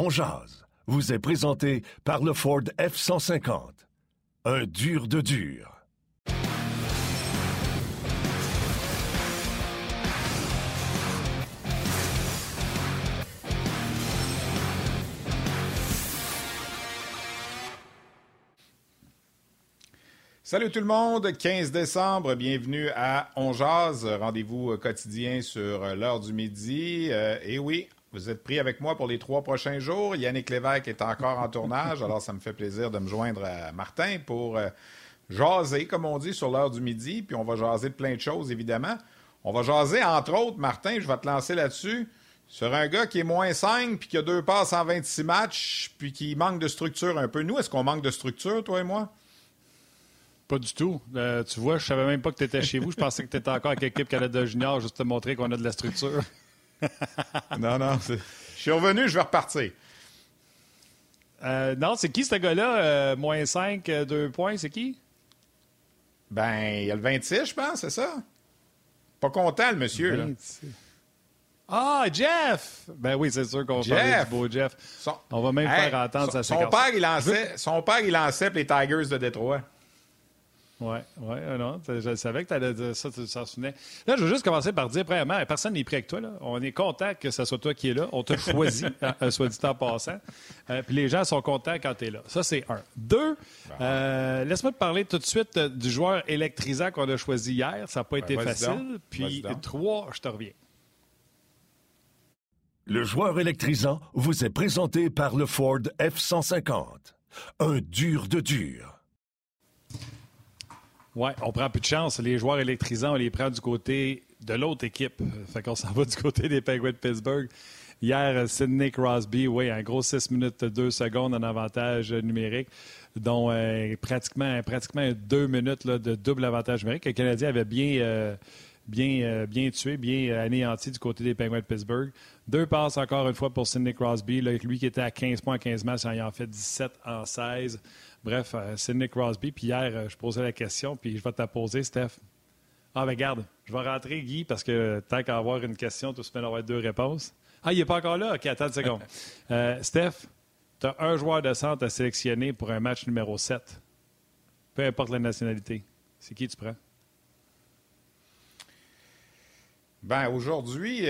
On jase vous est présenté par le Ford F-150. Un dur de dur. Salut tout le monde, 15 décembre, bienvenue à On Jazz, rendez-vous quotidien sur l'heure du midi. Euh, et oui, vous êtes pris avec moi pour les trois prochains jours. Yannick Lévesque est encore en tournage, alors ça me fait plaisir de me joindre à Martin pour euh, jaser, comme on dit, sur l'heure du midi. Puis on va jaser de plein de choses, évidemment. On va jaser, entre autres, Martin, je vais te lancer là-dessus, sur un gars qui est moins 5, puis qui a deux passes en 26 matchs, puis qui manque de structure un peu. Nous, est-ce qu'on manque de structure, toi et moi? Pas du tout. Euh, tu vois, je savais même pas que tu étais chez vous. Je pensais que tu étais encore avec l'équipe Canada Junior, juste te montrer qu'on a de la structure. non, non. Je suis revenu, je vais repartir. Euh, non, c'est qui ce gars-là? Euh, moins 5, 2 points, c'est qui? Ben, il y a le 26, je pense, c'est ça? Pas content, le monsieur. Là. Ah, Jeff! Ben oui, c'est sûr qu'on parle du beau Jeff. On va même faire entendre sa séquence. Son père, il lançait, son père, il lançait les Tigers de Détroit. Oui, oui, euh, non. Je savais que tu allais dire ça, tu t'en souvenais. Là, je veux juste commencer par dire, premièrement, personne n'est prêt avec toi. Là. On est content que ce soit toi qui es là. On t'a choisi, hein, euh, soit dit en passant. Euh, puis les gens sont contents quand tu es là. Ça, c'est un. Deux, laisse-moi te parler tout de suite du joueur électrisant qu'on a choisi hier. Ça n'a pas été facile. Puis trois, je te reviens. Le joueur électrisant vous est présenté par le Ford F-150. Un dur de dur. Oui, on prend plus de chance. Les joueurs électrisants, on les prend du côté de l'autre équipe. Fait qu'on s'en va du côté des Penguins de Pittsburgh. Hier, Sidney Crosby, oui, un gros 6 minutes 2 secondes en avantage numérique, dont euh, pratiquement, pratiquement 2 minutes de double avantage numérique. Le Canadien avait bien, euh, bien, euh, bien tué, bien anéanti du côté des Penguins de Pittsburgh. Deux passes encore une fois pour Sidney Crosby. lui qui était à 15 points 15 matchs, il en fait 17 en 16. Bref, euh, c'est Nick Crosby. Puis hier, euh, je posais la question, puis je vais te la poser, Steph. Ah, ben garde, je vais rentrer, Guy, parce que tant qu'à avoir une question, tout se met avoir deux réponses. Ah, il n'est pas encore là? OK, attends une seconde. Euh, Steph, tu as un joueur de centre à sélectionner pour un match numéro 7. Peu importe la nationalité. C'est qui tu prends? Ben, aujourd'hui,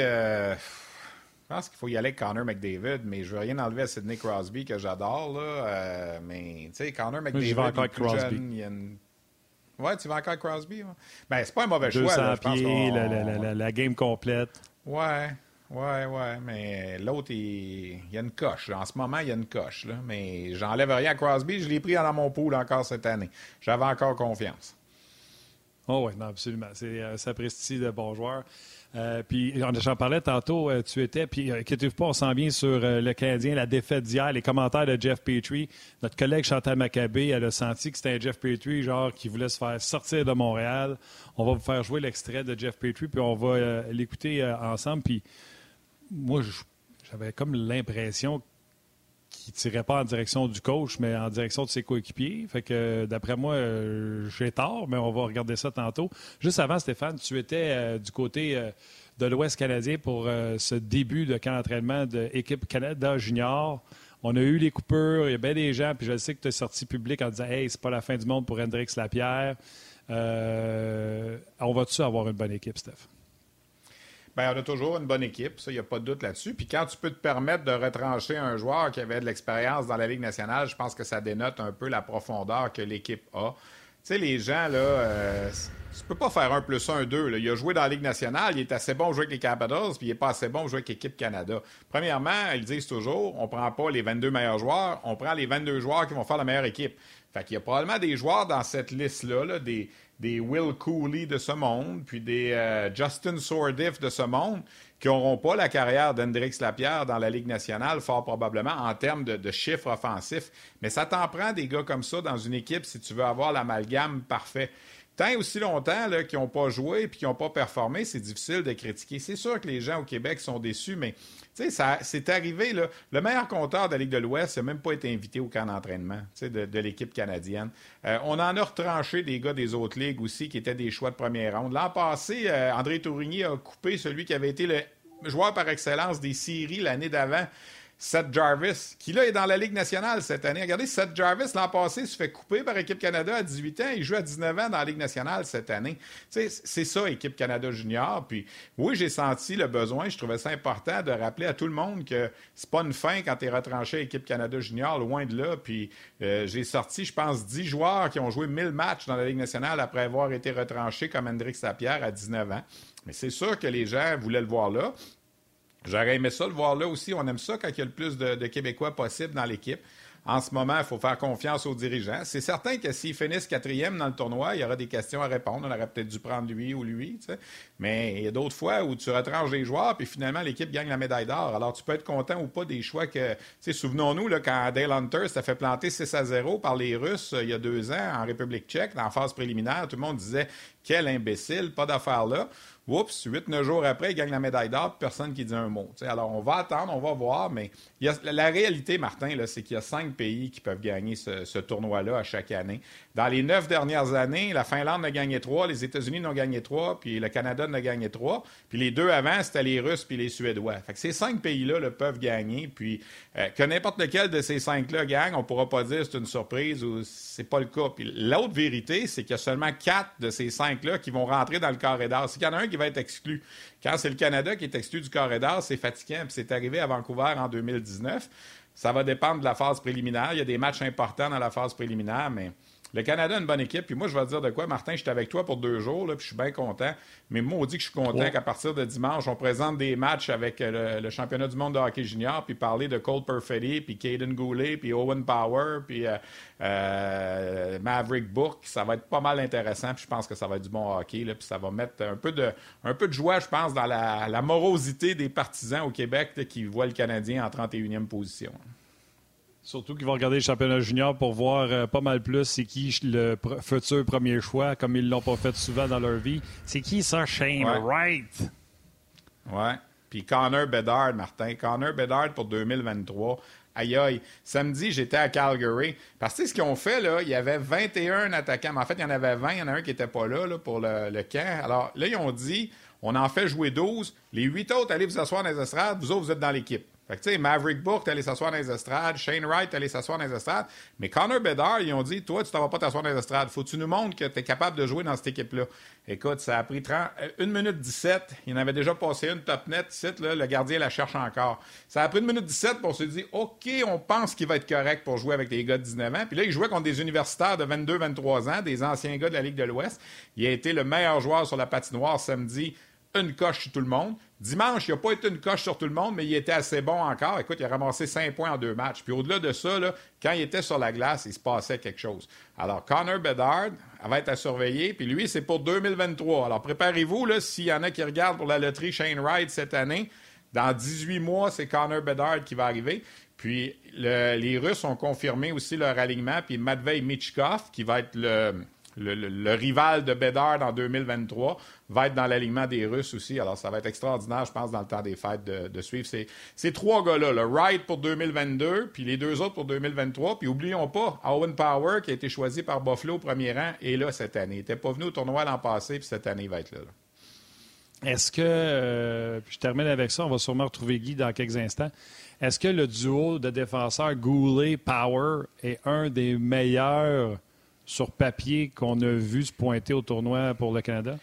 je pense qu'il faut y aller avec Connor McDavid, mais je veux rien enlever à Sidney Crosby que j'adore. là. Euh, mais tu sais, Connor McDavid, vais encore est plus Crosby. jeune. Il y a une... Ouais, tu vas encore avec Crosby. Ouais. Ben, c'est pas un mauvais choix. Là, je pieds, la, la, la, la, game complète. Ouais, ouais, ouais. Mais l'autre, il... il, y a une coche. En ce moment, il y a une coche. Là. Mais j'enlève rien à Crosby. Je l'ai pris dans mon pool encore cette année. J'avais encore confiance. Oh oui, non, absolument. C'est euh, sapristi de bon joueur. Euh, puis j'en parlais tantôt, euh, tu étais, puis euh, inquiétez-vous pas, on s'en vient sur le Canadien, la défaite d'hier, les commentaires de Jeff Petrie. Notre collègue Chantal Maccabé, elle a senti que c'était un Jeff Petrie, genre, qui voulait se faire sortir de Montréal. On va vous faire jouer l'extrait de Jeff Petrie, puis on va l'écouter ensemble. Puis moi, j'avais comme l'impression qui tirait pas en direction du coach, mais en direction de ses coéquipiers. Fait que d'après moi, euh, j'ai tort, mais on va regarder ça tantôt. Juste avant, Stéphane, tu étais euh, du côté euh, de l'Ouest canadien pour ce début de camp d'entraînement de l'équipe Canada Junior. On a eu les coupures, il y a bien des gens, puis je sais que tu es sorti public en disant Hey, c'est pas la fin du monde pour Hendrix Lapierre. on va-tu avoir une bonne équipe, Steph? Bien, on a toujours une bonne équipe, ça, il n'y a pas de doute là-dessus. Puis quand tu peux te permettre de retrancher un joueur qui avait de l'expérience dans la Ligue nationale, je pense que ça dénote un peu la profondeur que l'équipe a. Tu sais, les gens, là, euh, tu peux pas faire un plus un, deux. Il a joué dans la Ligue nationale, il est assez bon pour jouer avec les Capitals, puis il est pas assez bon pour jouer avec l'équipe Canada. Premièrement, ils disent toujours, on prend pas les 22 meilleurs joueurs, on prend les 22 joueurs qui vont faire la meilleure équipe. Fait qu'il y a probablement des joueurs dans cette liste-là, là, des, des Will Cooley de ce monde, puis des euh, Justin Sordiff de ce monde, qui n'auront pas la carrière d'Hendrix Lapierre dans la Ligue nationale, fort probablement, en termes de, chiffres offensifs. Mais ça t'en prend des gars comme ça dans une équipe si tu veux avoir l'amalgame parfait tant aussi longtemps qui n'ont pas joué et qui n'ont pas performé, c'est difficile de critiquer. C'est sûr que les gens au Québec sont déçus, mais c'est arrivé. Le meilleur compteur de la Ligue de l'Ouest n'a même pas été invité au camp d'entraînement de, de l'équipe canadienne. Euh, on en a retranché des gars des autres ligues aussi qui étaient des choix de première ronde. L'an passé, euh, André Tourigny a coupé celui qui avait été le joueur par excellence des séries l'année d'avant. Seth Jarvis, qui là est dans la Ligue nationale cette année. Regardez, Seth Jarvis, l'an passé, se fait couper par Équipe Canada à 18 ans. Il joue à 19 ans dans la Ligue nationale cette année. C'est ça, Équipe Canada Junior. Puis oui, j'ai senti le besoin, je trouvais ça important de rappeler à tout le monde que c'est pas une fin quand tu es retranché à Équipe Canada Junior, loin de là. Puis euh, j'ai sorti, je pense, 10 joueurs qui ont joué 1000 matchs dans la Ligue nationale après avoir été retranchés comme Hendrix Sapierre à 19 ans. Mais c'est sûr que les gens voulaient le voir là. J'aurais aimé ça le voir là aussi. On aime ça quand il y a le plus de, Québécois possible dans l'équipe. En ce moment, il faut faire confiance aux dirigeants. C'est certain que s'ils finissent quatrième dans le tournoi, il y aura des questions à répondre. On aurait peut-être dû prendre lui ou lui. Mais il y a d'autres fois où tu retranches des joueurs, puis finalement, l'équipe gagne la médaille d'or. Alors, tu peux être content ou pas des choix que. Souvenons-nous, quand Dale Hunter s'est fait planter 6 à 0 par les Russes euh, il y a deux ans en République tchèque, dans la phase préliminaire, tout le monde disait quel imbécile, pas d'affaire là. Oups, huit, neuf jours après, il gagne la médaille d'or, personne qui dit un mot. alors, on va attendre, on va voir, mais la réalité, Martin, c'est qu'il y a cinq pays qui peuvent gagner ce, tournoi-là à chaque année. Dans les neuf dernières années, la Finlande a gagné trois, les États-Unis n'ont gagné trois, puis le Canada n'a gagné trois. Puis les deux avant, c'était les Russes puis les Suédois. Fait que ces cinq pays-là peuvent gagner. Puis euh, que n'importe lequel de ces cinq-là gagne, on ne pourra pas dire c'est une surprise ou c'est pas le cas. L'autre vérité, c'est qu'il y a seulement quatre de ces cinq-là qui vont rentrer dans le carré d'or. S'il y en a un qui va être exclu. Quand c'est le Canada qui est exclu du corridor, c'est fatigant. Puis c'est arrivé à Vancouver en 2019. Ça va dépendre de la phase préliminaire. Il y a des matchs importants dans la phase préliminaire, mais le Canada a une bonne équipe. Puis moi, je vais te dire de quoi, Martin, je suis avec toi pour deux jours, là, puis je suis bien content. Mais moi, on dit que je suis content qu'à partir de dimanche, on présente des matchs avec euh, le, championnat du monde de hockey junior, puis parler de Cole Perfetti, puis Caden Goulet, puis Owen Power, puis euh, euh, Maverick Book. Ça va être pas mal intéressant, puis je pense que ça va être du bon hockey, là, puis ça va mettre un peu de, un peu de joie, je pense, dans la, morosité des partisans au Québec qui voient le Canadien en 31e position. Surtout qu'ils vont regarder le championnat junior pour voir euh, pas mal plus c'est qui le futur premier choix, comme ils l'ont pas fait souvent dans leur vie. C'est qui ça, Shane Wright? Ouais. Puis Connor Bedard, Martin. Connor Bedard pour 2023. Aïe aïe. Samedi, j'étais à Calgary. Parce que ce qu'ils ont fait, là, il y avait 21 attaquants. Mais en fait, il y en avait 20. Il y en a un qui n'était pas là, là, pour le, le, camp. Alors là, ils ont dit on en fait jouer 12. Les 8 autres, allez vous asseoir dans les estrades. Vous autres, vous êtes dans l'équipe. Fait que, tu sais, Maverick Book, t'es allé s'asseoir dans les estrades. Shane Wright, t'es allé s'asseoir dans les estrades. Mais Connor Bedard, ils ont dit, toi, tu t'en vas pas t'asseoir dans les estrades. Faut que tu nous montres que tu es capable de jouer dans cette équipe-là. Écoute, ça a pris 30, 1 euh, minute 17. Il en avait déjà passé une top net. Ici, là, le gardien la cherche encore. Ça a pris une minute 17 pour se dire, OK, on pense qu'il va être correct pour jouer avec les gars de 19 ans. Puis là, il jouait contre des universitaires de 22, 23 ans, des anciens gars de la Ligue de l'Ouest. Il a été le meilleur joueur sur la patinoire samedi une coche sur tout le monde. Dimanche, il n'a pas été une coche sur tout le monde, mais il était assez bon encore. Écoute, il a ramassé 5 points en deux matchs. Puis au-delà de ça, quand il était sur la glace, il se passait quelque chose. Alors, Connor Bedard va être à surveiller. Puis lui, c'est pour 2023. Alors, préparez-vous, s'il y en a qui regardent pour la loterie Shane Wright cette année. Dans 18 mois, c'est Connor Bedard qui va arriver. Puis les Russes ont confirmé aussi leur alignement. Puis Matvei Michkov, qui va être le, le, rival de Bedard en 2023 va être dans l'alignement des Russes aussi. Alors, ça va être extraordinaire, je pense, dans le temps des fêtes de, suivre ces, trois gars-là. Le Wright pour 2022, puis les deux autres pour 2023. Puis, oublions pas, Owen Power, qui a été choisi par Buffalo au premier rang, est là cette année. Il n'était pas venu au tournoi l'an passé, puis cette année, il va être là. Est-ce que, euh, je termine avec ça, on va sûrement retrouver Guy dans quelques instants. Est-ce que le duo de défenseurs Goulet-Power est un des meilleurs sur papier qu'on a vu se pointer au tournoi pour le Canada?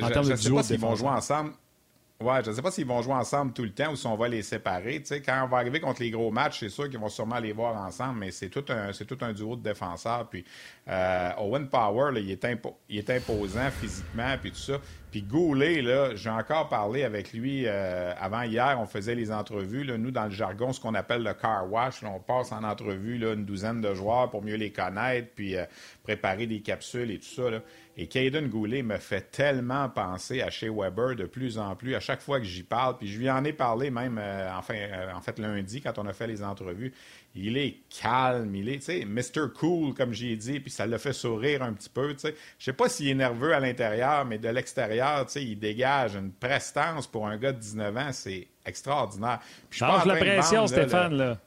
En je ne sais pas s'ils vont jouer ensemble. Ouais, je ne sais pas s'ils vont jouer ensemble tout le temps ou si on va les séparer. quand on va arriver contre les gros matchs, c'est sûr qu'ils vont sûrement les voir ensemble, mais c'est tout un, c'est tout un duo de défenseurs. Puis euh, Owen Power, il, est il est imposant physiquement, puis tout ça. Puis Goulet, là, j'ai encore parlé avec lui euh, avant hier, on faisait les entrevues. Là, nous, dans le jargon, ce qu'on appelle le car wash, on passe en entrevue une douzaine de joueurs pour mieux les connaître, puis euh, préparer des capsules et tout ça. Et Caden Goulet me fait tellement penser à chez Weber de plus en plus à chaque fois que j'y parle. Puis je lui en ai parlé même euh, en fait lundi quand on a fait les entrevues. Il est calme, il est, tu sais, Mr. Cool, comme j'ai dit, puis ça le fait sourire un petit peu, tu sais. Je sais pas s'il est nerveux à l'intérieur, mais de l'extérieur, tu sais, il dégage une prestance pour un gars de 19 ans, c'est extraordinaire. Puis je la pression, Stéphane, là.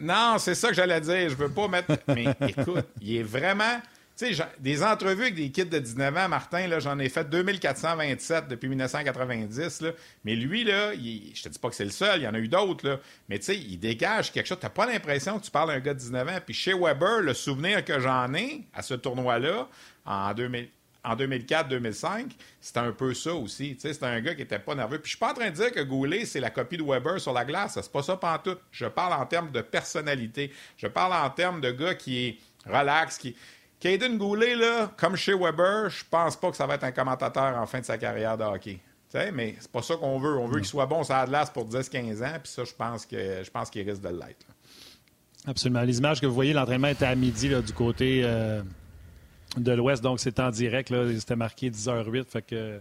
Non, c'est ça que j'allais dire. Je veux pas mettre. Mais écoute, il est vraiment tu sais, des entrevues avec des kids de 19 ans, Martin, là, j'en ai fait 2427 depuis 1990, là. Mais lui, là, il, je te dis pas que c'est le seul, il y en a eu d'autres, là. Mais tu sais, il dégage quelque chose. T'as pas l'impression que tu parles à un gars de 19 ans. Puis chez Weber, le souvenir que j'en ai à ce tournoi-là, en 2000, en 2004-2005, c'était un peu ça aussi. C'était un gars qui était pas nerveux. Puis je suis pas en train de dire que Goulet, c'est la copie de Weber sur la glace. C'est pas ça pantoute. Je parle en termes de personnalité. Je parle en termes de gars qui est relax, qui, Caden Goulet, là, comme chez Weber, je pense pas que ça va être un commentateur en fin de sa carrière de hockey. sais, mais c'est pas ça qu'on veut. On veut qu'il soit bon sur Atlas pour 10-15 ans, puis ça, je pense que je pense qu'il risque de l'être. Absolument. Les images que vous voyez, l'entraînement était à midi là, du côté euh, de l'Ouest, donc c'est en direct. C'était marqué 10h08, fait que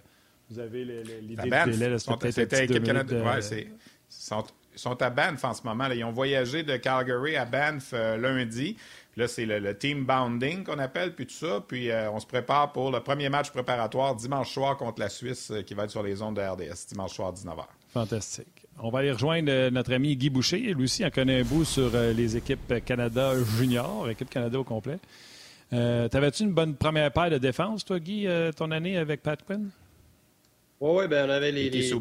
vous avez l'idée du délai. C'était équipe Canada. De... Ouais, ils sont, à Banff en ce moment. Là. Ils ont voyagé de Calgary à Banff euh, lundi. Là, c'est le, team bounding qu'on appelle, puis tout ça. Puis euh, on se prépare pour le premier match préparatoire dimanche soir contre la Suisse euh, qui va être sur les ondes de RDS, dimanche soir 19h. Fantastique. On va aller rejoindre euh, notre ami Guy Boucher. Lui aussi en connaît un bout sur les équipes Canada junior, équipe Canada au complet. T'avais-tu une bonne première paire de défense, toi, Guy, ton année avec Pat Quinn? Oui, oui, ben on avait les. les Oui,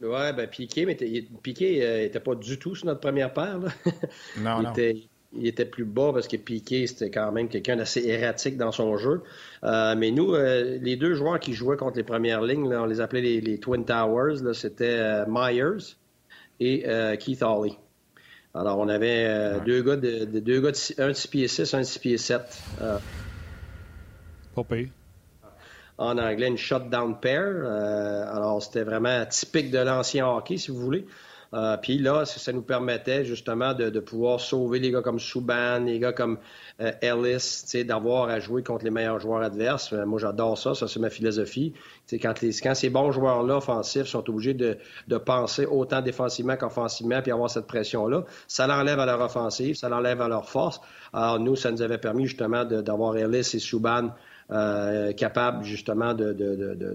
ben Piqué, mais Piqué n'était pas du tout sur notre première paire. Non, non il était plus bas parce que Piqué, c'était quand même quelqu'un d'assez erratique dans son jeu. Euh, mais nous, euh, les deux joueurs qui jouaient contre les premières lignes, on les appelait les, Twin Towers, c'était euh, Myers et Keith Hawley. Alors, on avait deux gars, de, deux gars de, un de 6 pieds 6, un de 6 pieds 7. Pas En anglais, une shutdown pair. alors, c'était vraiment typique de l'ancien hockey, si vous voulez. Euh, puis là, ça nous permettait justement de, pouvoir sauver les gars comme Souban, les gars comme euh, Ellis, d'avoir à jouer contre les meilleurs joueurs adverses. Euh, moi, j'adore ça, ça c'est ma philosophie. quand, les, quand ces bons joueurs-là offensifs sont obligés de, penser autant défensivement qu'offensivement, puis avoir cette pression-là, ça l'enlève à leur offensive, ça l'enlève à leur force. Alors nous, ça nous avait permis justement d'avoir Ellis et Souban euh, capables justement de, de, de,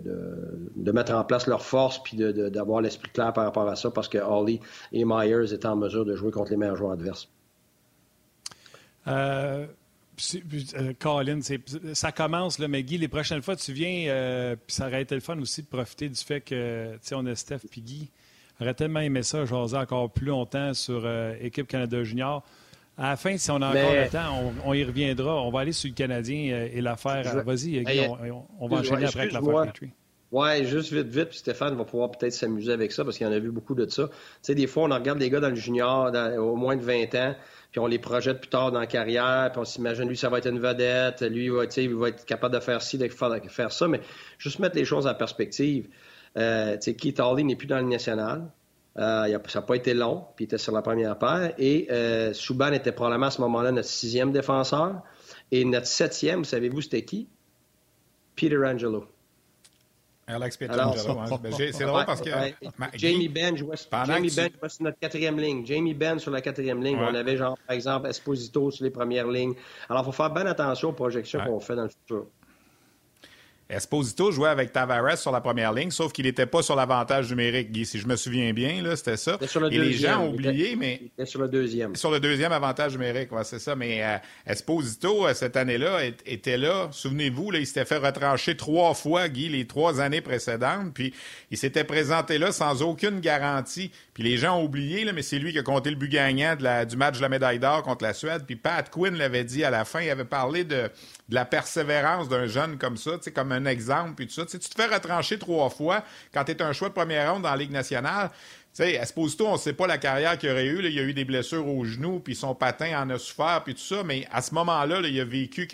de, mettre en place leur force puis d'avoir l'esprit clair par rapport à ça parce que Holly et Myers étaient en mesure de jouer contre les meilleurs joueurs adverses. Euh, euh Colin, ça commence, là, mais Guy, les prochaines fois, tu viens, euh, ça aurait été le fun aussi de profiter du fait que, tu sais, on a Steph puis Guy. J'aurais tellement aimé ça, jaser encore plus longtemps sur Équipe Canada Junior. À la fin, si on a encore le temps, on, y reviendra. On va aller sur le Canadien euh, et l'affaire. Vas-y, Guy, on, va enchaîner après avec l'affaire Petrie. Oui, juste vite, vite, puis Stéphane va pouvoir peut-être s'amuser avec ça parce qu'il en a vu beaucoup de ça. Tu sais, des fois, on regarde les gars dans le junior, au moins de 20 ans, puis on les projette plus tard dans la carrière, puis on s'imagine, lui, ça va être une vedette, lui, il va, il va être capable de faire ci, de faire, ça, mais juste mettre les choses en perspective. Euh, tu sais, Keith Hawley n'est plus dans le national. Euh, ça n'a pas été long, puis il était sur la première paire. Et euh, Souban était probablement à ce moment-là notre sixième défenseur. Et notre septième, vous savez-vous, c'était qui? Peter Angelo. Alex Pietrangelo. Hein. Ben, c'est drôle parce que. Jamie Benn jouait, Jamie ben jouait sur notre quatrième ligne. Jamie Benn sur la quatrième ligne. On avait, genre, par exemple, Esposito sur les premières lignes. Alors, il faut faire bien attention aux projections qu'on fait dans le futur. Esposito jouait avec Tavares sur la première ligne, sauf qu'il n'était pas sur l'avantage numérique, Guy. Si je me souviens bien, c'était ça. Et les gens ont oublié, mais. Il était sur le deuxième. Sur le deuxième avantage numérique, c'est ça. Mais euh, Esposito, euh, cette année-là, était là. Souvenez-vous, il s'était fait retrancher trois fois, Guy, les trois années précédentes. Puis il s'était présenté là sans aucune garantie. Puis les gens ont oublié, là, mais c'est lui qui a compté le but gagnant du match de la médaille d'or contre la Suède. Puis Pat Quinn l'avait dit à la fin. Il avait parlé de, de la persévérance d'un jeune comme ça, comme un exemple, puis tout ça. Tu, te fais retrancher trois fois quand tu es un choix de première ronde dans la Ligue nationale. Tu sais, Esposito, on ne sait pas la carrière qu'il aurait eue. Il a eu des blessures au genou, puis son patin en a souffert, puis tout ça. Mais à ce moment-là, il a vécu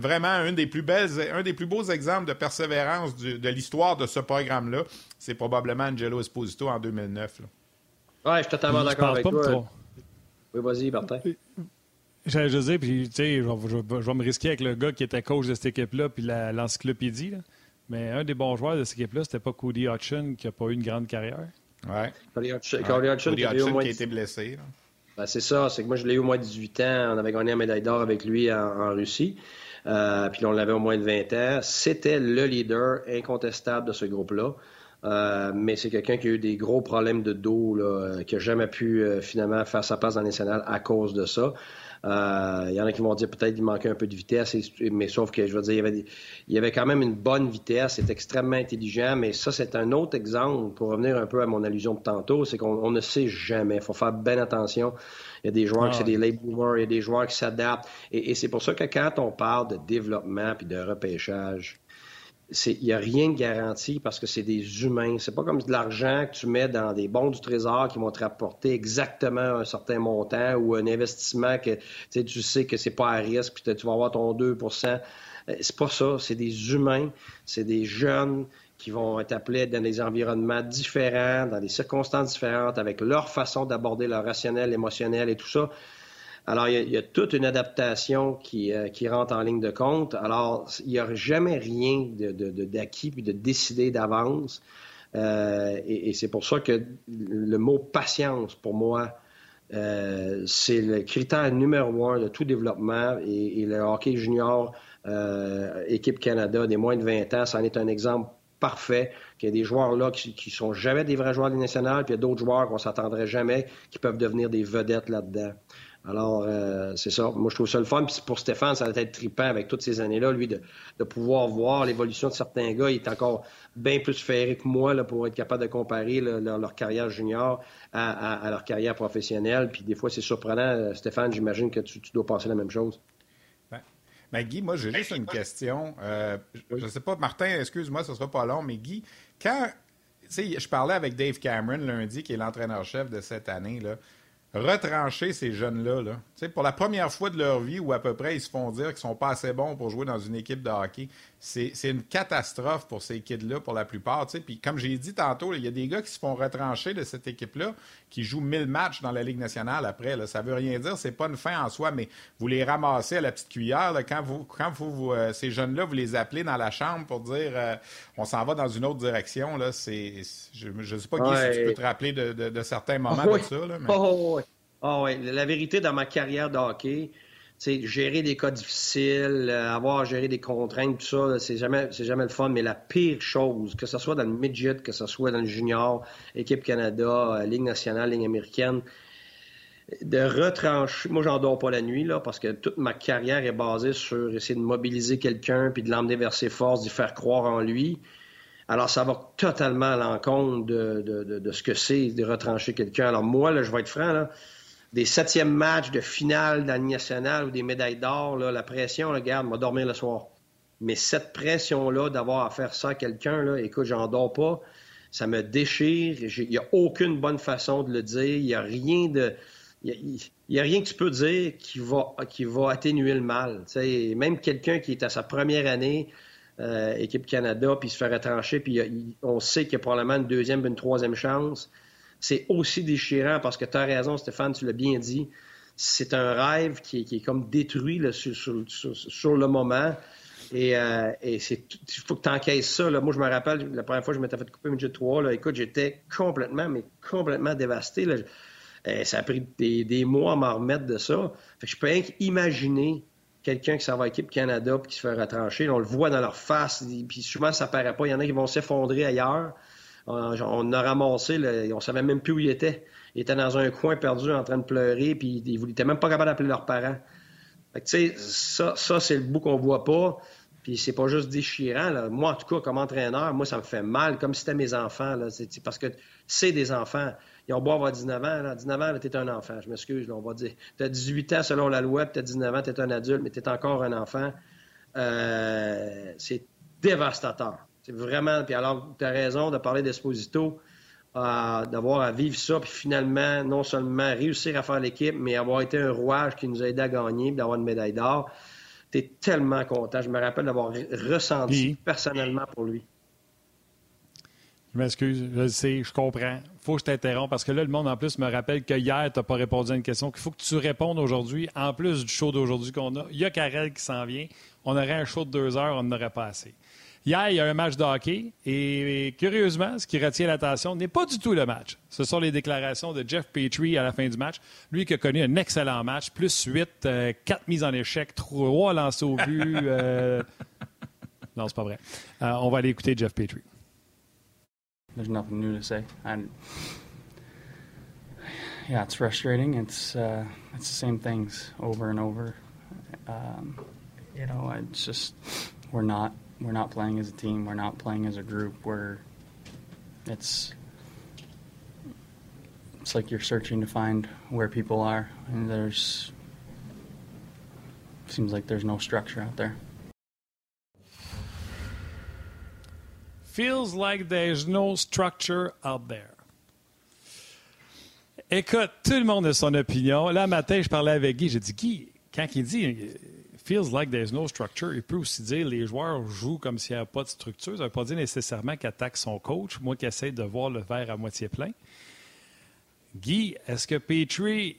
vraiment un des, plus belles, un des plus beaux exemples de persévérance de l'histoire de ce programme-là. C'est probablement Angelo Esposito en 2009. Oui, je suis totalement d'accord avec toi. Oui, vas-y, Martin. J'allais juste dire, puis tu sais, je, vais me risquer avec le gars qui était coach de cette équipe-là, puis l'encyclopédie. Mais un des bons joueurs de cette équipe-là, c'était pas Cody Hutchin, qui n'a pas eu une grande carrière. Ouais. Cody Hutchin, qui, a été blessé. Ben, c'est ça, c'est que moi je l'ai eu au moins 18 ans, on avait gagné la médaille d'or avec lui en, Russie, euh, puis on l'avait au moins de 20 ans. C'était le leader incontestable de ce groupe-là. Euh, mais c'est quelqu'un qui a eu des gros problèmes de dos, là, euh, qui n'a jamais pu finalement faire sa place dans les nationales à cause de ça. Il euh, y en a qui vont dire peut-être qu'il manquait un peu de vitesse, mais sauf que je veux dire, il y, avait, il y avait quand même une bonne vitesse, c'est extrêmement intelligent, mais ça, c'est un autre exemple, pour revenir un peu à mon allusion de tantôt, c'est qu'on ne sait jamais. Il faut faire bien attention. Il y a des joueurs qui sont ah. des late boomers, il y a des joueurs qui s'adaptent. Et, et c'est pour ça que quand on parle de développement puis de repêchage, il n'y a rien de garanti parce que c'est des humains. C'est pas comme de l'argent que tu mets dans des bons du trésor qui vont te rapporter exactement un certain montant ou un investissement que tu sais que c'est pas à risque puis tu vas avoir ton 2 euh, C'est pas ça. C'est des humains. C'est des jeunes qui vont être appelés dans des environnements différents, dans des circonstances différentes, avec leur façon d'aborder leur rationnel, émotionnel et tout ça. Alors, il y, a, toute une adaptation qui, euh, qui, rentre en ligne de compte. Alors, il n'y a jamais rien d'acquis de, puis de décider d'avance. Euh, et, c'est pour ça que le mot patience, pour moi, euh, c'est le critère numéro un de tout développement. Et, le hockey junior, équipe Canada, des moins de 20 ans, c'en est un exemple parfait, qu'il y a des joueurs là qui, qui sont jamais des vrais joueurs des nationales, puis il y a d'autres joueurs qu'on s'attendrait jamais qui peuvent devenir des vedettes là-dedans. Alors, euh, c'est ça. Moi, je trouve ça le fun. Puis pour Stéphane, ça va être trippant avec toutes ces années-là, lui, de, pouvoir voir l'évolution de certains gars. Il est encore bien plus ferré que moi là, pour être capable de comparer leur, carrière junior à, leur carrière professionnelle. Puis des fois, c'est surprenant. Euh, Stéphane, j'imagine que tu, dois penser la même chose. Ben, Guy, moi, j'ai juste une question. Euh, je ne sais pas, Martin, excuse-moi, ce sera pas long, mais Guy, quand. Tu sais, je parlais avec Dave Cameron lundi, qui est l'entraîneur-chef de cette année. Là retrancher ces jeunes-là. Là. Pour la première fois de leur vie, ou à peu près, ils se font dire qu'ils sont pas assez bons pour jouer dans une équipe de hockey. C'est une catastrophe pour ces kids-là, pour la plupart. Puis comme j'ai dit tantôt, il y a des gars qui se font retrancher de cette équipe-là, qui jouent 1000 matchs dans la Ligue nationale après. Là. Ça veut rien dire, c'est pas une fin en soi, mais vous les ramassez à la petite cuillère. quand vous, quand vous, euh, ces jeunes-là, vous les appelez dans la chambre pour dire euh, on s'en va dans une autre direction. Là, c'est, je ne sais pas qui si tu peux te rappeler de, certains moments de ça. Là, oh, oh, La vérité, dans ma carrière de hockey, gérer des cas difficiles, euh, avoir à gérer des contraintes, tout ça, c'est jamais, c'est jamais le fun. Mais la pire chose, que ce soit dans le midget, que ce soit dans le junior, équipe Canada, euh, Ligue nationale, Ligue américaine, de retrancher. Moi, j'en dors pas la nuit, là, parce que toute ma carrière est basée sur essayer de mobiliser quelqu'un, puis de l'emmener vers ses forces, d'y faire croire en lui. Alors, ça va totalement à l'encontre de, de, ce que c'est de retrancher quelqu'un. Alors, moi, là, je vais être franc, là, des septièmes matchs de finale dans le national ou des médailles d'or, la pression, regarde, m'a dormir le soir. Mais cette pression-là, d'avoir à faire ça à quelqu'un, écoute, j'en dors pas. Ça me déchire. Il n'y a aucune bonne façon de le dire. Il n'y a rien de. Il y, a, rien que tu peux dire qui va, qui va atténuer le mal. même quelqu'un qui est à sa première année, euh, équipe Canada, puis se fait retrancher, puis on sait qu'il y a probablement une deuxième, une troisième chance c'est aussi déchirant parce que tu as raison, Stéphane, tu l'as bien dit. C'est un rêve qui est, comme détruit sur, le moment. Et, euh, il faut que tu encaisses ça. Moi, je me rappelle, la première fois que je m'étais fait couper une de 3, écoute, j'étais complètement, mais complètement dévasté. Euh, ça a pris des, mois à m'en remettre de ça. je peux imaginer quelqu'un qui s'en va à équipe Canada puis qui se fait retrancher. On le voit dans leur face, puis souvent ça paraît pas. Il y en a qui vont s'effondrer ailleurs. On, a ramassé, on savait même plus où il était. Il était dans un coin perdu en train de pleurer, puis il n'était même pas capable d'appeler leurs parents. tu sais, ça, c'est le bout qu'on voit pas. Puis c'est pas juste déchirant. Moi, en tout cas, comme entraîneur, moi, ça me fait mal, comme si c'était mes enfants. Là. parce que c'est des enfants. Ils ont beau avoir 19 ans. Là. 19 ans, t'es un enfant. Je m'excuse, on va dire. T'as 18 ans selon la loi, puis t'as 19 ans, t'es un adulte, mais t'es encore un enfant. Euh, c'est dévastateur. C'est vraiment. Puis alors, tu as raison de parler d'Esposito. d'avoir à vivre ça, puis finalement, non seulement réussir à faire l'équipe, mais avoir été un rouage qui nous a aidé à gagner, d'avoir une médaille d'or. Tu es tellement content. Je me rappelle d'avoir ressenti personnellement pour lui. Je m'excuse, je le sais, je comprends. faut que je t'interrompe parce que là, le monde en plus me rappelle que hier, tu n'as pas répondu à une question, qu'il faut que tu répondes aujourd'hui. En plus du show d'aujourd'hui qu'on a, il y a Karel qui s'en vient. On aurait un show de deux heures, on n'aurait pas assez. Hier, il y a un match de hockey et curieusement, ce qui retient l'attention n'est pas du tout le match. Ce sont les déclarations de Jeff Petrie à la fin du match. Lui qui a connu un excellent match, plus 8, euh, 4 mises en échec, 3 lancés au but. Euh... Non, c'est pas vrai. Euh, on va aller écouter Jeff Petrie. there's nothing new to say. And yeah, it's frustrating. It's uh, it's the same things over and over. Um, you know, it's just we're not we're not playing as a team. We're not playing as a group. We're it's it's like you're searching to find where people are, and there's seems like there's no structure out there. Feels like there's no structure out there. Écoute, tout le monde a son opinion. Là, matin, je parlais avec Guy. J'ai dit, Guy, quand il dit feels like there's no structure, il peut aussi dire les joueurs jouent comme s'il n'y avait pas de structure. Ça ne veut pas dire nécessairement qu'il attaque son coach. Moi qui essaie de voir le verre à moitié plein. Guy, est-ce que Petrie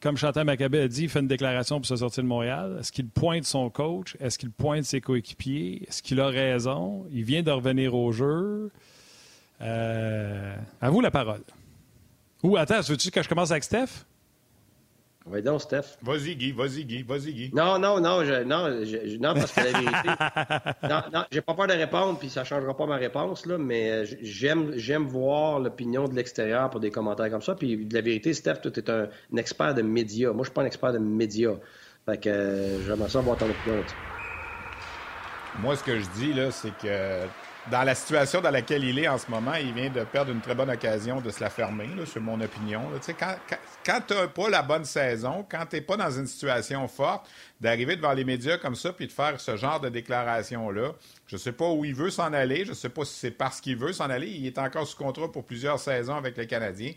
comme Chantal Maccabé a dit, fait une déclaration pour se sortir de Montréal? Est-ce qu'il pointe son coach? Est-ce qu'il pointe ses coéquipiers? Est-ce qu'il a raison? Il vient de revenir au jeu. Euh, à vous la parole. Ou attends, veux-tu que je commence avec Steph? Oui, donc, Steph. Vas-y, Guy, vas-y, Guy, vas-y, Guy. Non, non, non, je, non, je, non, parce que la vérité. non, non, j'ai pas peur de répondre, puis ça changera pas ma réponse, là, mais euh, j'aime, j'aime voir l'opinion de l'extérieur pour des commentaires comme ça. Puis la vérité, Steph, toi, tu es un, expert de médias. Moi, je suis pas un expert de médias. Fait que euh, j'aimerais ça voir ton opinion. Moi, ce que je dis, là, c'est que dans la situation dans laquelle il est en ce moment, il vient de perdre une très bonne occasion de se la fermer, c'est mon opinion. Quand, quand, tu n'as pas la bonne saison, quand tu n'es pas dans une situation forte, d'arriver devant les médias comme ça puis de faire ce genre de déclaration-là, je ne sais pas où il veut s'en aller, je ne sais pas si c'est parce qu'il veut s'en aller. Il est encore sous contrat pour plusieurs saisons avec les Canadiens.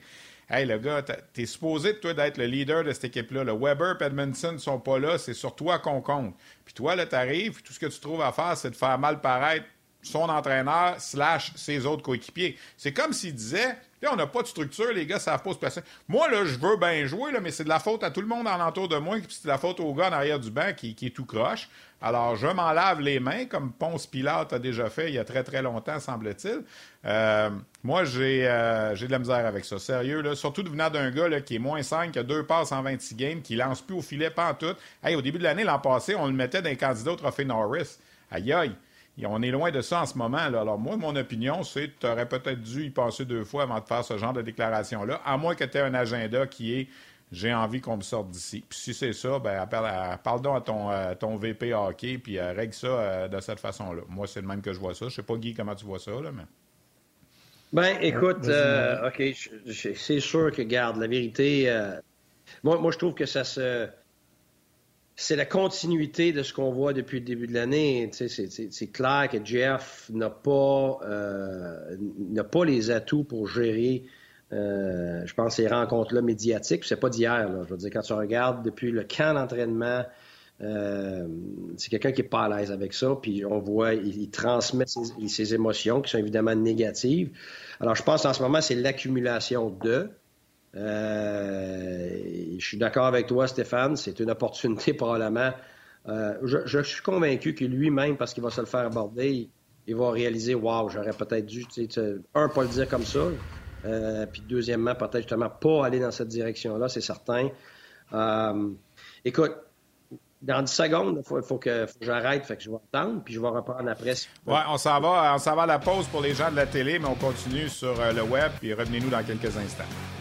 Hey, le gars, t'es supposé, toi, d'être le leader de cette équipe-là. Le Weber et ne sont pas là, c'est sur toi qu'on compte. Puis toi, là, t'arrives, tout ce que tu trouves à faire, c'est de faire mal paraître son entraîneur slash ses autres coéquipiers. C'est comme s'il disait on n'a pas de structure, les gars savent pas se. Moi, je veux bien jouer, mais c'est de la faute à tout le monde en entour de moi, puis c'est de la faute au gars en arrière du banc qui, est tout croche. Alors, je m'en lave les mains, comme Ponce Pilate a déjà fait il y a très, très longtemps, semble-t-il. Euh, moi, euh, j'ai de la misère avec ça. Sérieux, là. Surtout de venir d'un gars qui est moins 5, qui a deux passes en 26 games, qui lance plus au filet, pas en tout. Hey, au début de l'année, l'an passé, on le mettait d'un candidat au trophée Norris. Aïe aïe on est loin de ça en ce moment. Alors, moi, mon opinion, c'est que tu aurais peut-être dû y penser deux fois avant de faire ce genre de déclaration-là, à moins que tu aies un agenda qui est j'ai envie qu'on me sorte d'ici. Puis si c'est ça, ben parle donc à ton, euh, ton VP hockey, puis euh, règle ça euh, de cette façon-là. Moi, c'est le même que je vois ça. Je sais pas, Guy, comment tu vois ça, là, mais. Ben, écoute, OK, c'est sûr que, garde, la vérité, moi, moi, je trouve que ça se c'est la continuité de ce qu'on voit depuis le début de l'année. C'est clair que Jeff n'a pas, euh, n'a pas les atouts pour gérer, euh, je pense, ces rencontres-là médiatiques. C'est pas d'hier. Je veux dire, quand tu regardes depuis le camp d'entraînement, euh, c'est quelqu'un qui est pas à l'aise avec ça. Puis on voit, il, transmet ses, ses, émotions qui sont évidemment négatives. Alors je pense en ce moment, c'est l'accumulation de. Euh, je suis d'accord avec toi, Stéphane. C'est une opportunité probablement. Euh, je, suis convaincu que lui-même, parce qu'il va se le faire aborder, il, va réaliser Waouh, j'aurais peut-être dû, un, pas le dire comme ça. Euh, puis deuxièmement, peut-être justement pas aller dans cette direction-là, c'est certain. écoute, dans 10 secondes, il faut, que, j'arrête, fait que je vais attendre, puis je vais reprendre après. Oui, on s'en va, on s'en va à la pause pour les gens de la télé, mais on continue sur le web, puis revenez-nous dans quelques instants.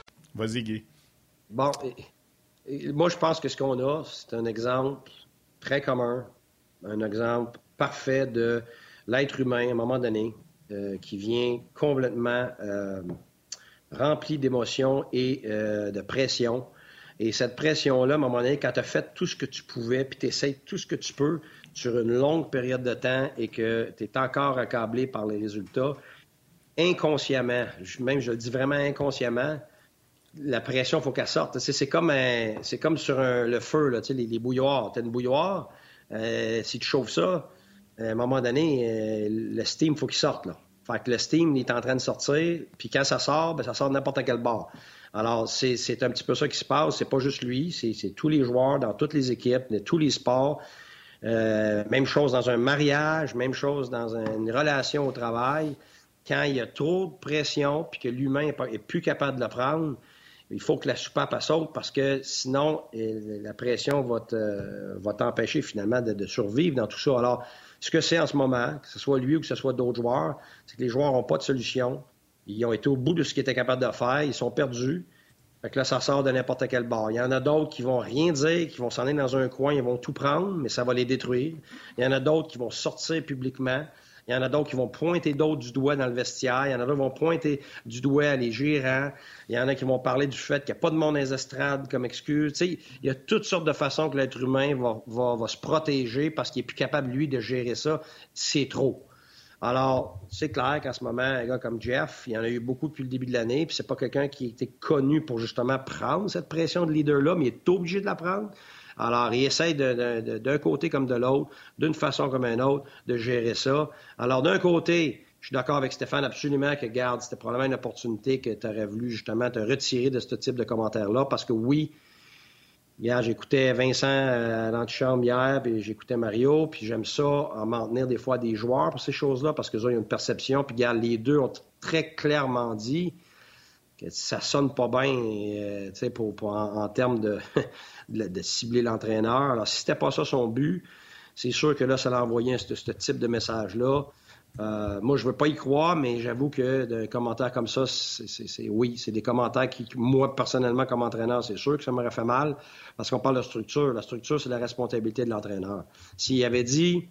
Vas-y, Guy. Bon, moi, je pense que ce qu'on a, c'est un exemple très commun, un exemple parfait de l'être humain à un moment donné euh, qui vient complètement euh, rempli d'émotions et euh, de pression. Et cette pression-là, à un moment donné, quand tu as fait tout ce que tu pouvais, puis tu essaies tout ce que tu peux sur une longue période de temps et que tu es encore accablé par les résultats, inconsciemment, même je le dis vraiment inconsciemment, la pression, il faut qu'elle sorte. C'est comme, sur le feu, les, les bouilloires. Une bouilloire, euh, si tu chauffes ça, à un moment donné, euh, le steam, il faut qu'il sorte. Là. Fait que le steam, il est en train de sortir, puis quand ça sort, ben, ça sort de n'importe quel bord. Alors, c'est un petit peu ça qui se passe. C'est pas juste lui, c'est tous les joueurs dans toutes les équipes, de tous les sports. Euh, même chose dans un mariage, même chose dans une relation au travail. Quand il y a trop de pression, puis que l'humain est, plus capable de le prendre, il faut que la soupape saute parce que sinon, la pression va t'empêcher finalement de, survivre dans tout ça. Alors, ce que c'est en ce moment, que ce soit lui ou que ce soit d'autres joueurs, c'est que les joueurs n'ont pas de solution. Ils ont été au bout de ce qu'ils étaient capables de faire. Ils sont perdus. Fait que là, ça sort de n'importe quel bord. Il y en a d'autres qui vont rien dire, qui vont s'en aller dans un coin, ils vont tout prendre, mais ça va les détruire. Il y en a d'autres qui vont sortir publiquement. Il y en a d'autres qui vont pointer d'autres du doigt dans le vestiaire. Il y en a d'autres qui vont pointer du doigt à les gérants. Il y en a qui vont parler du fait qu'il n'y a pas de monde dans les estrades comme excuse. il y a toutes sortes de façons que l'être humain va, se protéger parce qu'il est plus capable, lui, de gérer ça. C'est trop. Alors, c'est clair qu'à ce moment, un gars comme Jeff, il y en a eu beaucoup depuis le début de l'année, puis c'est pas quelqu'un qui était connu pour justement prendre cette pression de leader-là, mais il est obligé de la prendre. Alors, il essaye d'un côté comme de l'autre, d'une façon comme une autre, de gérer ça. Alors, d'un côté, je suis d'accord avec Stéphane absolument que, garde, c'était probablement une opportunité que tu aurais voulu justement te retirer de ce type de commentaires-là, parce que oui, hier, j'écoutais Vincent euh, à l'antichambre hier, puis j'écoutais Mario, puis j'aime ça, en maintenir des fois des joueurs pour ces choses-là, parce que ça, il y a une perception, puis regarde, les deux ont très clairement dit ça sonne pas bien, euh, sais, pour, en, termes de, de, cibler l'entraîneur. Alors, si c'était pas ça son but, c'est sûr que là, ça l'a envoyé ce, type de message-là. Euh, moi, je veux pas y croire, mais j'avoue que des commentaires comme ça, c'est oui, c'est des commentaires qui, moi, personnellement, comme entraîneur, c'est sûr que ça m'aurait fait mal, parce qu'on parle de structure. La structure, c'est la responsabilité de l'entraîneur. S'il avait dit,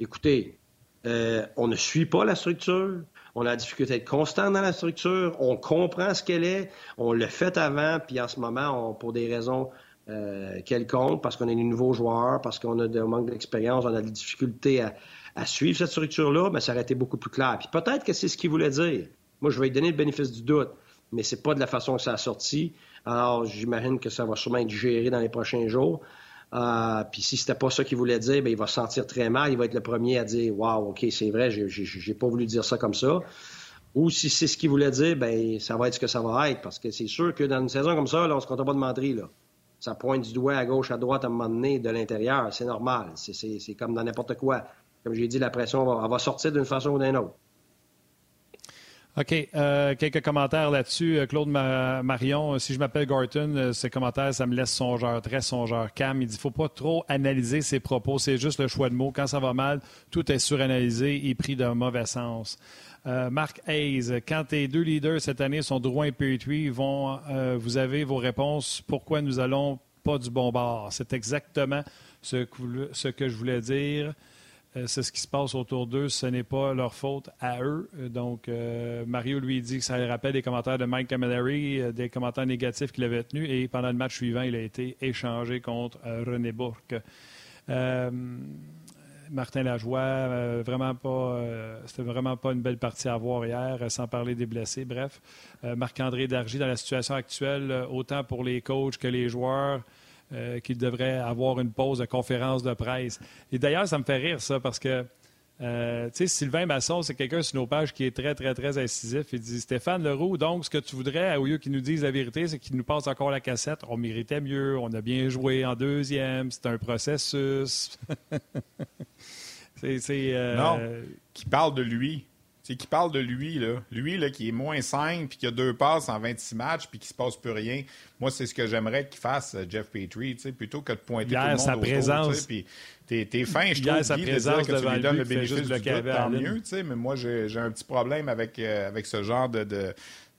écoutez, euh, on ne suit pas la structure, on a la difficulté d'être constant dans la structure, on comprend ce qu'elle est, on l'a fait avant, puis en ce moment, pour des raisons euh, quelconques, parce qu'on est des nouveaux joueurs, parce qu'on a un manque d'expérience, on a des difficultés à, suivre cette structure-là, mais ça aurait été beaucoup plus clair. Puis peut-être que c'est ce qu'il voulait dire. Moi, je vais lui donner le bénéfice du doute, mais c'est pas de la façon que ça a sorti. Alors, j'imagine que ça va sûrement être géré dans les prochains jours. Euh, puis si c'était pas ça qu'il voulait dire, ben il va se sentir très mal. Il va être le premier à dire Waouh, OK, c'est vrai, j'ai pas voulu dire ça comme ça. Ou si c'est ce qu'il voulait dire, ben ça va être ce que ça va être. Parce que c'est sûr que dans une saison comme ça, là, on se compte pas de mentir. Là. Ça pointe du doigt à gauche, à droite à un moment donné de l'intérieur. C'est normal. C'est comme dans n'importe quoi. Comme j'ai dit, la pression va sortir d'une façon ou d'une autre. OK. Euh, quelques commentaires là-dessus. Euh, Claude Marion, euh, si je m'appelle Gorton, ces commentaires, ça me laisse songeur, très songeur. Cam, il dit faut pas trop analyser ses propos, c'est juste le choix de mots. Quand ça va mal, tout est suranalysé et pris d'un mauvais sens. Marc Hayes, quand tes deux leaders cette année sont Drouin et Petrie, vont, vous avez vos réponses. Pourquoi nous allons pas du bon bord? C'est exactement ce que je voulais dire. Euh, c'est ce qui se passe autour d'eux. Ce n'est pas leur faute à eux. Euh, donc, euh, Mario lui dit que ça lui rappelle des commentaires de Mike Camilleri, des commentaires négatifs qu'il avait tenus. Et pendant le match suivant, il a été échangé contre René Bourque. Martin Lajoie, vraiment pas, c'était vraiment pas une belle partie à voir hier, sans parler des blessés. Bref, Marc-André Dargy, dans la situation actuelle, autant pour les coachs que les joueurs, euh, qu'il devrait avoir une pause de conférence de presse. Et d'ailleurs, ça me fait rire, ça, parce que euh, tu sais, Sylvain Masson, c'est quelqu'un sur nos pages qui est très, très, très incisif. Il dit Stéphane Leroux, donc, ce que tu voudrais, au lieu qu'il nous dise la vérité, c'est qu'il nous passe encore la cassette. On méritait mieux, on a bien joué en deuxième, c'est un processus. c'est, euh, Non, qui parle de lui. C'est qui parle de lui, là. Lui, là, qui est moins 5, puis qui a deux passes en 26 matchs, puis qui se passe plus rien. Moi, c'est ce que j'aimerais qu'il fasse, euh, Jeff Petrie, plutôt que de pointer tout le monde sa présence. Puis t'es, fin, je trouve, sa présence de dire que tu lui donnes le bénéfice du doute, tant mieux, mais moi, j'ai, un petit problème avec, euh, avec ce genre de, de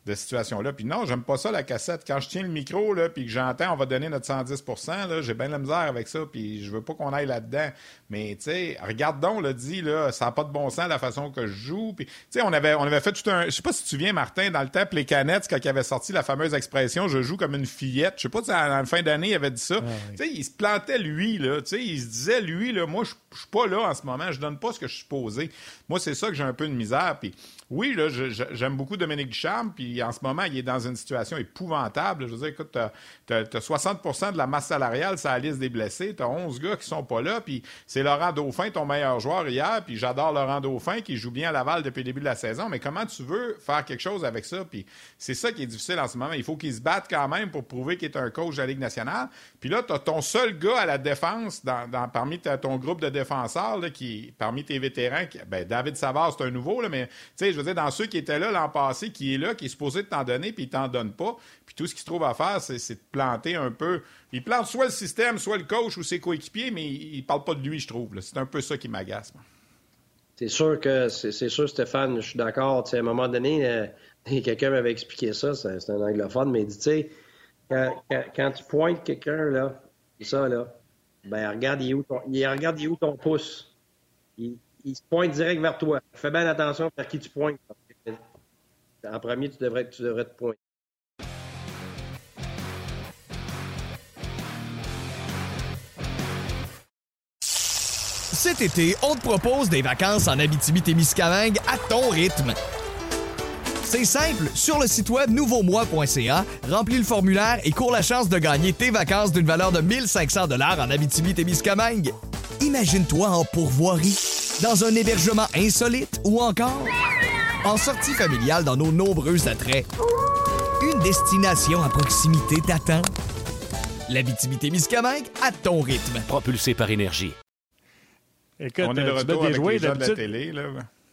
de situation-là. Puis non, j'aime pas ça, la cassette. Quand je tiens le micro, là, puis que j'entends, on va donner notre 110% là, j'ai bien la misère avec ça, puis je veux pas qu'on aille là-dedans. Mais, tu sais, regarde donc, là, dit, là, ça n'a pas de bon sens la façon que je joue. Puis, tu sais, on avait, on avait fait tout un... Je sais pas si tu viens, Martin, dans le temps, les canettes, quand il avait sorti la fameuse expression « je joue comme une fillette ». Je sais pas si à la fin d'année, il avait dit ça. Ah tu sais, il se plantait, lui, là. Tu sais, il se disait, lui, là, moi, je suis pas là en ce moment, je donne pas ce que je suis posé. Moi, c'est ça que j'ai un peu de misère. Puis, oui, là, j'aime beaucoup Dominique Ducharme, puis en ce moment, il est dans une situation épouvantable. Je veux dire, écoute, tu as, 60% de la masse salariale sur la liste des blessés, tu as 11 gars qui sont pas là, puis c'est Laurent Dauphin, ton meilleur joueur hier, puis j'adore Laurent Dauphin qui joue bien à Laval depuis le début de la saison, mais comment tu veux faire quelque chose avec ça? Puis c'est ça qui est difficile en ce moment. Il faut qu'il se batte quand même pour prouver qu'il est un coach de la Ligue nationale. Puis là, tu as ton seul gars à la défense dans, parmi ton groupe de défenseurs, qui, parmi tes vétérans, qui, ben, David Savard, c'est un nouveau, là, mais tu sais, je veux dire, dans ceux qui étaient là l'an passé, qui est là, qui est supposé t'en donner, puis il t'en donne pas. Puis tout ce qu'il se trouve à faire, c'est de planter un peu. Il plante soit le système, soit le coach ou ses coéquipiers, mais il, ne parle pas de lui, je trouve. C'est un peu ça qui m'agace. C'est sûr que c'est sûr, Stéphane, je suis d'accord. À un moment donné, euh, quelqu'un m'avait expliqué ça, c'est un anglophone, mais il dit, tu sais, quand, tu pointes quelqu'un, là, ça, là, ben regarde, il, où ton, il regarde où ton pouce? Il, il, se pointe direct vers toi. Fais bien attention vers qui tu pointes. En premier, tu devrais, tu devrais te pointer. Cet été, on te propose des vacances en Abitibi-Témiscamingue à ton rythme. C'est simple, sur le site web nouveaumois.ca, remplis le formulaire et cours la chance de gagner tes vacances d'une valeur de 1500 dollars en Abitibi-Témiscamingue. Imagine-toi en pourvoirie, dans un hébergement insolite ou encore en sortie familiale dans nos nombreux attraits. Une destination à proximité t'attend. L'Abitibi-Témiscamingue à ton rythme. Propulsé par énergie. Écoute, on est de euh, retour avec les gens de la télé. Là.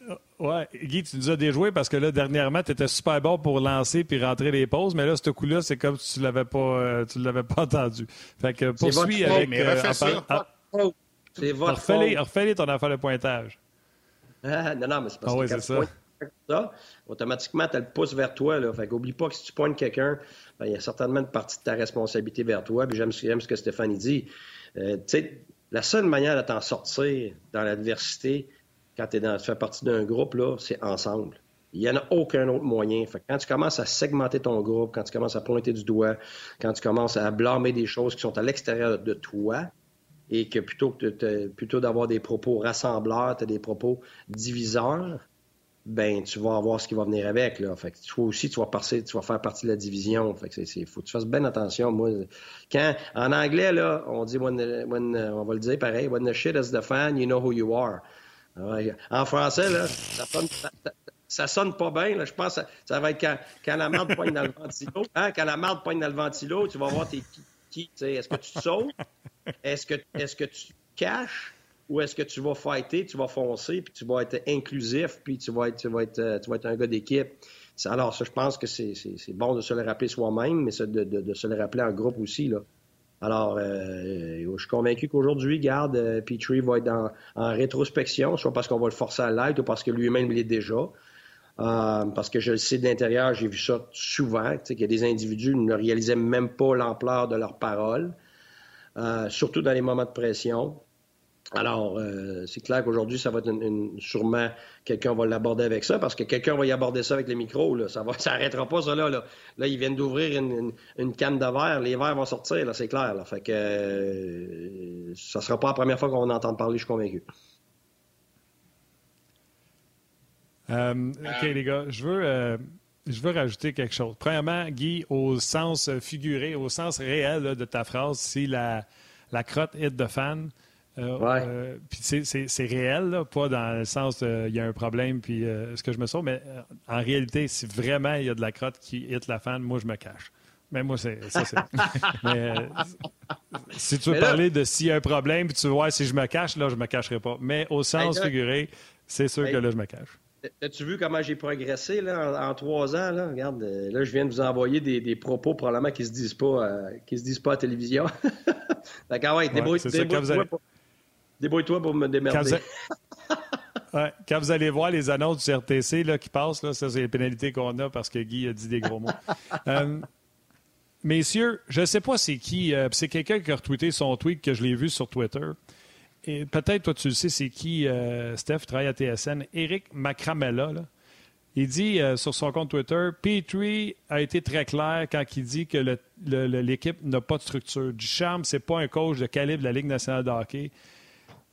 Euh, ouais, Guy, tu nous as déjoué parce que là, dernièrement, tu étais super bon pour lancer puis rentrer les pauses, mais là, ce coup-là, c'est comme si tu l'avais pas, euh, tu l'avais pas entendu. Fait que poursuis avec. Mais refais ça. Ah, c'est votre refais-les, ton affaire de pointage. Ah, non, non, mais c'est parce ah, que ouais, ça. ça, automatiquement, tu le pouces vers toi. Là. Fait qu'oublie pas que si tu pointes quelqu'un, ben, il y a certainement une partie de ta responsabilité vers toi. Puis j'aime, ce que Stéphanie dit. tu sais, la seule manière de t'en sortir dans l'adversité, quand tu fais partie d'un groupe, là, c'est ensemble. Il n'y en a aucun autre moyen. Fait quand tu commences à segmenter ton groupe, quand tu commences à pointer du doigt, quand tu commences à blâmer des choses qui sont à l'extérieur de toi, et que plutôt que plutôt d'avoir des propos rassembleurs, tu as des propos diviseurs, ben tu vas avoir ce qui va venir avec. Là. Fait que toi aussi, tu vas, passer, tu vas faire partie de la division. Fait que c'est, faut tu fasses bien attention. Moi, quand en anglais, là, on dit on va le dire pareil, when the shit is the fan, you know who you are. En français, là, ça sonne, sonne pas bien. Je pense que ça, va être quand, quand la merde poigne dans le ventilo. Hein? Quand la merde poigne dans le ventilo, tu vas voir tes qui. Est-ce que tu sautes? Est-ce que, est-ce que tu caches? ou est-ce que tu vas fighter, tu vas foncer, puis tu vas être inclusif, puis tu vas être, tu vas être, euh, tu vas être un gars d'équipe? Alors, ça, je pense que c'est bon de se le rappeler soi-même, mais de, de, de, se le rappeler en groupe aussi. Là. Alors, euh, je suis convaincu qu'aujourd'hui, garde, euh, Petrie va être en rétrospection, soit parce qu'on va le forcer à l'aide ou parce que lui-même l'est déjà. parce que je le sais de l'intérieur, j'ai vu ça souvent, qu'il y des individus ne réalisaient même pas l'ampleur de leurs paroles, surtout dans les moments de pression. Alors, euh, c'est clair qu'aujourd'hui, ça va être une, sûrement quelqu'un va l'aborder avec ça, parce que quelqu'un va y aborder ça avec les micros. Là. Ça ne ça arrêtera pas, ça là. Là, là ils viennent d'ouvrir une, une, canne de verre, les verres vont sortir, là, c'est clair. Là. Fait que euh, ça sera pas la première fois qu'on va en entendre parler, je suis convaincu. Euh, OK, les gars, je veux, je veux rajouter quelque chose. Premièrement, Guy, au sens figuré, au sens réel de ta phrase, si la, la crotte hit de fan, euh, euh, c'est réel, pas dans le sens il y a un problème, puis euh, ce que je me sens, mais en réalité, si vraiment il y a de la crotte qui hit la fan, moi je me cache. Mais moi, c'est ça, mais si tu veux parler de s'il y a un problème, puis tu veux voir si je me cache, là, je me cacherai pas. Mais au sens figuré, c'est sûr que là, je me cache. As-tu vu comment j'ai progressé là, en, trois ans? Là? Regarde, euh, là, je viens de vous envoyer des, propos probablement qui se disent pas euh, qui se disent pas à la télévision. D'accord, ouais, débrouille-toi pour, me démerder. Quand, vous allez voir les annonces du RTC là, qui passent, là, ça, c'est les pénalités qu'on a parce que Guy a dit des gros mots. Euh, messieurs, je ne sais pas c'est qui. c'est quelqu'un qui a retweeté son tweet que je l'ai vu sur Twitter peut-être toi tu le sais, c'est qui, euh, Steph, travaille à TSN, Eric Macramella. Il dit euh, sur son compte Twitter, Petrie a été très clair quand il dit que l'équipe n'a pas de structure. Ducharme, ce n'est pas un coach de calibre de la Ligue nationale de hockey.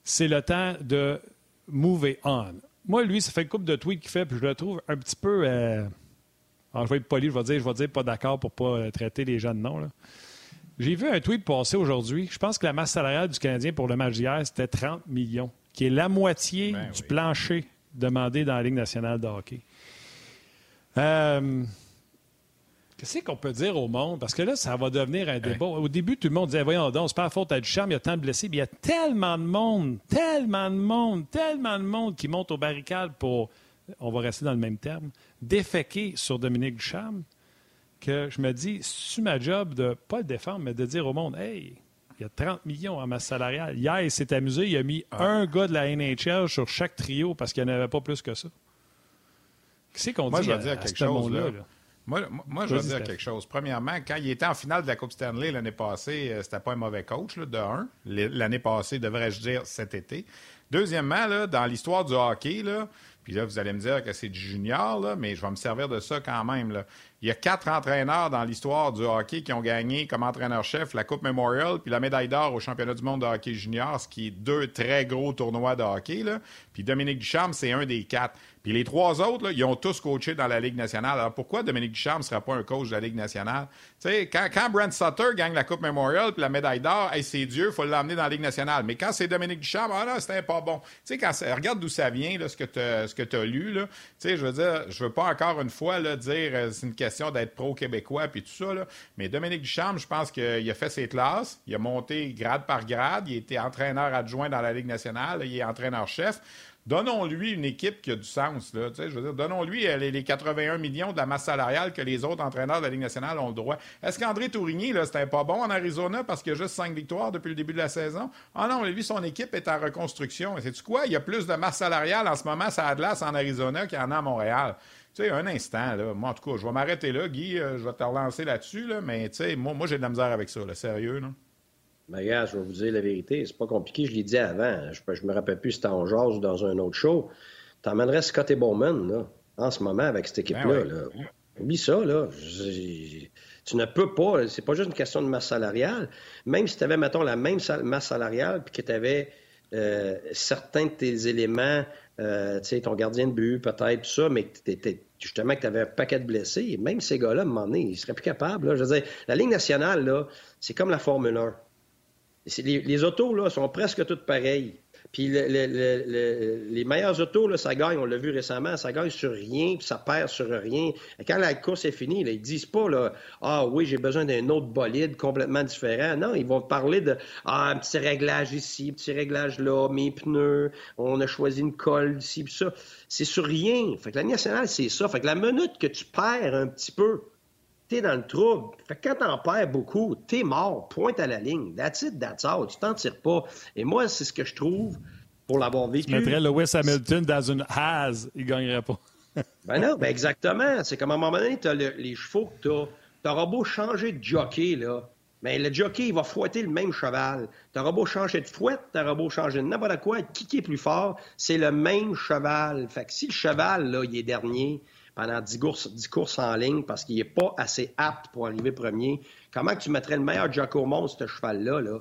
C'est le temps de move on. Moi, lui, ça fait une couple de tweets qu'il fait, puis je le trouve un petit peu. Euh... Alors, je vais être poli, je vais dire, je vais dire pas d'accord pour pas traiter les gens de nom. Là. J'ai vu un tweet passer aujourd'hui. Je pense que la masse salariale du Canadien pour le match d'hier, c'était 30 millions, qui est la moitié ben du plancher demandé dans la Ligue nationale de hockey. Euh, qu'est-ce qu'on peut dire au monde? Parce que là, ça va devenir un débat. Au début, tout le monde disait Voyons donc, c'est pas la faute à Duchamp, il y a tant de blessés. Mais il y a tellement de monde, tellement de monde, tellement de monde qui monte aux barricades pour, on va rester dans le même terme, déféquer sur Dominique Duchamp que je me dis, c'est ma job de pas le défendre, mais de dire au monde, hey, il y a 30 millions en masse salariale. Hier, il s'est amusé, il a mis ah. un gars de la NHL sur chaque trio parce qu'il n'y en avait pas plus que ça. Qu'est-ce qu'on dit je vais dire quelque chose. Là. Moi, moi je vais dire quelque chose. Premièrement, quand il était en finale de la Coupe Stanley l'année passée, euh, c'était pas un mauvais coach, de un. L'année passée, devrais-je dire, cet été. Deuxièmement, là, dans l'histoire du hockey, là, puis là, vous allez me dire que c'est du junior, mais je vais me servir de ça quand même. Il y a quatre entraîneurs dans l'histoire du hockey qui ont gagné comme entraîneur-chef la Coupe Memorial puis la médaille d'or au championnat du monde de hockey junior, ce qui est deux très gros tournois de hockey. Puis Dominique Ducharme, c'est un des quatre. Puis les trois autres, ils ont tous coaché dans la Ligue nationale. Alors pourquoi Dominique Ducharme ne sera pas un coach de la Ligue nationale? Tu sais, quand, quand Brent Sutter gagne la Coupe Memorial puis la médaille d'or, hey, c'est Dieu, il faut l'emmener dans la Ligue nationale. Mais quand c'est Dominique Ducharme, ah c'était pas bon. Quand regarde d'où ça vient, ce que tu as lu. Là. Tu sais, je veux dire, je veux pas encore une fois là, dire euh, c'est une question d'être pro-québécois puis tout ça. Mais Dominique Ducharme, je pense qu'il a fait ses classes. Il a monté grade par grade. Il été entraîneur adjoint dans la Ligue nationale. Il est entraîneur-chef. Donnons-lui une équipe qui a du sens. Là, je veux dire, donnons-lui euh, les, 81 millions de la masse salariale que les autres entraîneurs de la Ligue nationale ont le droit. Est-ce qu'André Tourigny, c'était pas bon en Arizona parce qu'il a juste cinq victoires depuis le début de la saison? Ah non, lui, son équipe est en reconstruction. Et sais-tu quoi? Il y a plus de masse salariale en ce moment à Atlas en Arizona qu'il y en a à Montréal. Tu sais, un instant, là, moi, en tout cas, je vais m'arrêter là, Guy, euh, je vais te relancer là-dessus, là, mais tu sais, moi, moi j'ai de la misère avec ça, là, sérieux. Là. Ben, gars, je vais vous dire la vérité. C'est pas compliqué, je l'ai dit avant. Je, je me rappelle plus si c'était en jazz ou dans un autre show. T'emmènerais Scott et Bowman, là, en ce moment, avec cette ben équipe-là. Là. Oublie ça, là. tu ne peux pas. C'est pas juste une question de masse salariale. Même si tu avais, mettons, la même masse salariale, puis que tu avais euh, certains de tes éléments, euh, tu sais, ton gardien de but, peut-être, tout ça, mais justement que tu avais un paquet de blessés, même ces gars-là, à un moment donné, ils seraient plus capables. Là. Je veux dire, la Ligue nationale, là, c'est comme la Formule 1. Les, autos, sont presque toutes pareilles. Puis les meilleures autos, là, ça gagne, on l'a vu récemment, ça gagne sur rien, puis ça perd sur rien. Quand la course est finie, là, ils disent pas là, Ah oui, j'ai besoin d'un autre bolide complètement différent. Non, ils vont parler de Ah, un petit réglage ici, un petit réglage là, mes pneus, on a choisi une colle ici, puis ça. C'est sur rien. Fait que la nationale, c'est ça. Fait que la minute que tu perds un petit peu, t'es dans le trouble. Fait que quand t'en perds beaucoup, t'es mort, pointe à la ligne. That's it, that's all. Tu t'en tires pas. Et moi, c'est ce que je trouve pour l'avoir vécu. Tu mettrais Lewis Hamilton dans une hase, il gagnerait pas. ben non, ben exactement. C'est comme à un moment donné, t'as les chevaux que t'as. T'auras beau changer de jockey, là. Mais le jockey, il va fouetter le même cheval. T'auras beau changer de fouette, t'auras beau changer de n'importe quoi, qui, qui est plus fort, c'est le même cheval. Fait que si le cheval, là, il est dernier, pendant 10 courses, en ligne parce qu'il n'est pas assez apte pour arriver premier. Comment tu mettrais le meilleur jockey au monde, ce cheval-là? Là?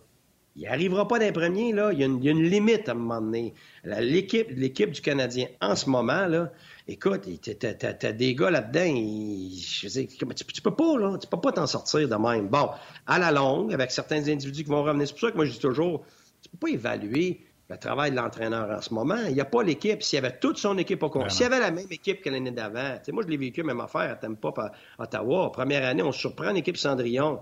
Il n'arrivera pas d'un premier, là. Il y, a une, limite à un moment donné. L'équipe, du Canadien, en ce moment, là, écoute, t'as, des gars là-dedans, tu, peux pas, là, tu peux pas t'en sortir de même. Bon, à la longue, avec certains individus qui vont revenir, c'est pour ça que moi je dis toujours, tu peux pas évaluer le travail de l'entraîneur en ce moment. Il n'y a pas l'équipe. S'il y avait toute son équipe au compte, s'il y avait la même équipe que l'année d'avant, moi je l'ai vécu, même affaire à Tampa, à Ottawa. Première année, on surprend l'équipe Cendrillon.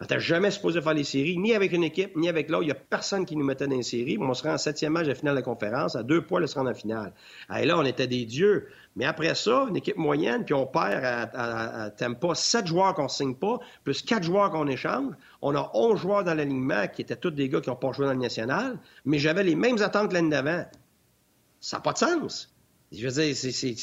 On n'était jamais supposé faire les séries, ni avec une équipe, ni avec l'autre. Il n'y a personne qui nous mettait dans les séries. On se rend en septième match de finale de la conférence, à deux points de se rendre en finale. Et là, on était des dieux. Mais après ça, une équipe moyenne, puis on perd à, à, Tampa sept joueurs qu'on ne signe pas, plus quatre joueurs qu'on échange. On a onze joueurs dans l'alignement qui étaient tous des gars qui n'ont pas joué dans le national, mais j'avais les mêmes attentes que l'année d'avant. Ça n'a pas de sens. Je veux dire, c'est,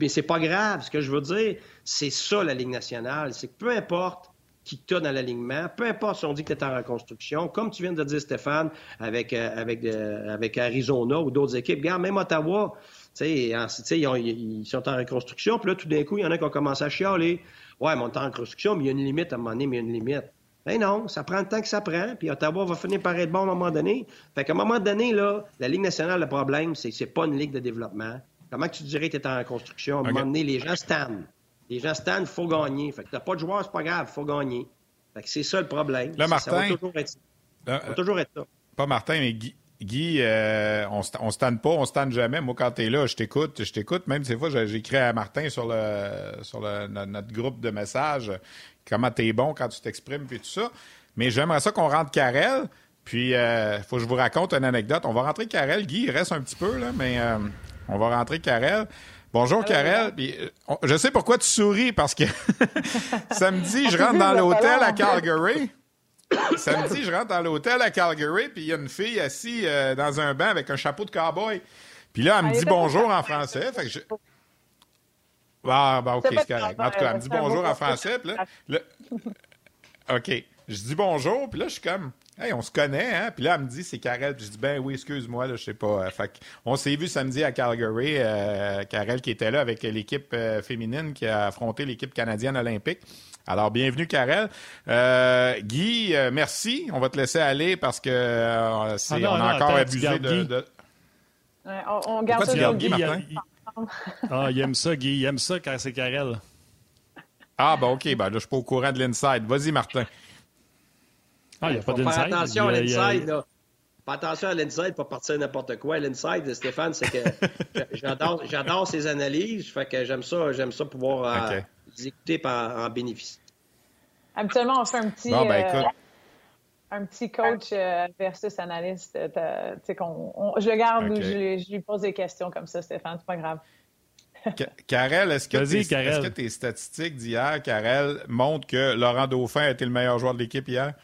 mais c'est pas grave. Ce que je veux dire, c'est ça la Ligue nationale. C'est que peu importe qui t'a dans l'alignement, peu importe si on dit que tu es en reconstruction, comme tu viens de dire, Stéphane, avec, euh, avec, euh, avec Arizona ou d'autres équipes. Regarde, même Ottawa, ils, ils, sont en reconstruction, puis là, tout d'un coup, il y en a qui ont commencé à chialer. Ouais, mais on est en reconstruction, mais il y a une limite à un moment donné, mais il y a une limite. Ben non, ça prend le temps que ça prend, puis Ottawa va finir par être bon à un moment donné. Fait qu'à un moment donné, là, la Ligue nationale, le problème, c'est que c'est pas une ligue de développement. Comment tu dirais que tu es en reconstruction? À un moment donné, les gens. Les gens stand, il faut gagner. Fait que t'as pas de joueur, c'est pas grave, il faut gagner. Fait que c'est ça le problème. Là, Martin. Ça va toujours être, ça. va toujours être ça. Pas Martin, mais Guy. Guy, euh, on ne stanne pas, on stanne jamais. Moi, quand tu es là, je t'écoute, je t'écoute. Même ces fois, j'écris à Martin sur le sur le, notre groupe de messages comment tu es bon quand tu t'exprimes et tout ça. Mais j'aimerais ça qu'on rentre Carrel. Puis, il euh, faut que je vous raconte une anecdote. On va rentrer Carrel. Guy, il reste un petit peu, là, mais euh, on va rentrer Carrel. Bonjour, Karel. Euh, je sais pourquoi tu souris, parce que samedi, je rentre dans l'hôtel à Calgary. samedi, je rentre dans l'hôtel à Calgary, puis il y a une fille assise euh, dans un banc avec un chapeau de cowboy. Puis là, elle me dit bonjour en français. Fait que je... Ah, ben, OK, c'est correct. En tout cas, elle me dit bonjour en français. Puis là, OK. Je dis bonjour, puis là, je suis comme, hey, on se connaît, hein? Puis là, elle me dit, c'est Karel. Puis je dis, ben oui, excuse-moi, là, je sais pas. Fait on s'est vu samedi à Calgary, euh, Karel qui était là avec l'équipe euh, féminine qui a affronté l'équipe canadienne olympique. Alors, bienvenue, Karel. Euh, Guy, euh, merci. On va te laisser aller parce que euh, ah on a encore abusé de. de... Ouais, on, on, garde ça de Guy, Martin? ah, il aime ça, Guy. Il aime ça quand c'est Karel. Ah, ben OK. Ben là, je suis pas au courant de l'inside. Vas-y, Martin. Ah, il n'y a pas d'inside. Faire attention à l'inside, là. Pas attention à l'inside, pas partir n'importe quoi. L'inside, Stéphane, c'est que j'adore, j'adore ses analyses. Fait que j'aime ça, j'aime ça pouvoir euh, les écouter et en, bénéficier. Habituellement, on fait un petit, bon, ben, euh, un petit coach euh, versus analyste. qu'on, je le garde ou je, lui pose des questions comme ça, Stéphane. C'est pas grave. Karel, est-ce que, tes, est-ce que tes statistiques d'hier, Karel, montrent que Laurent Dauphin a été le meilleur joueur de l'équipe hier?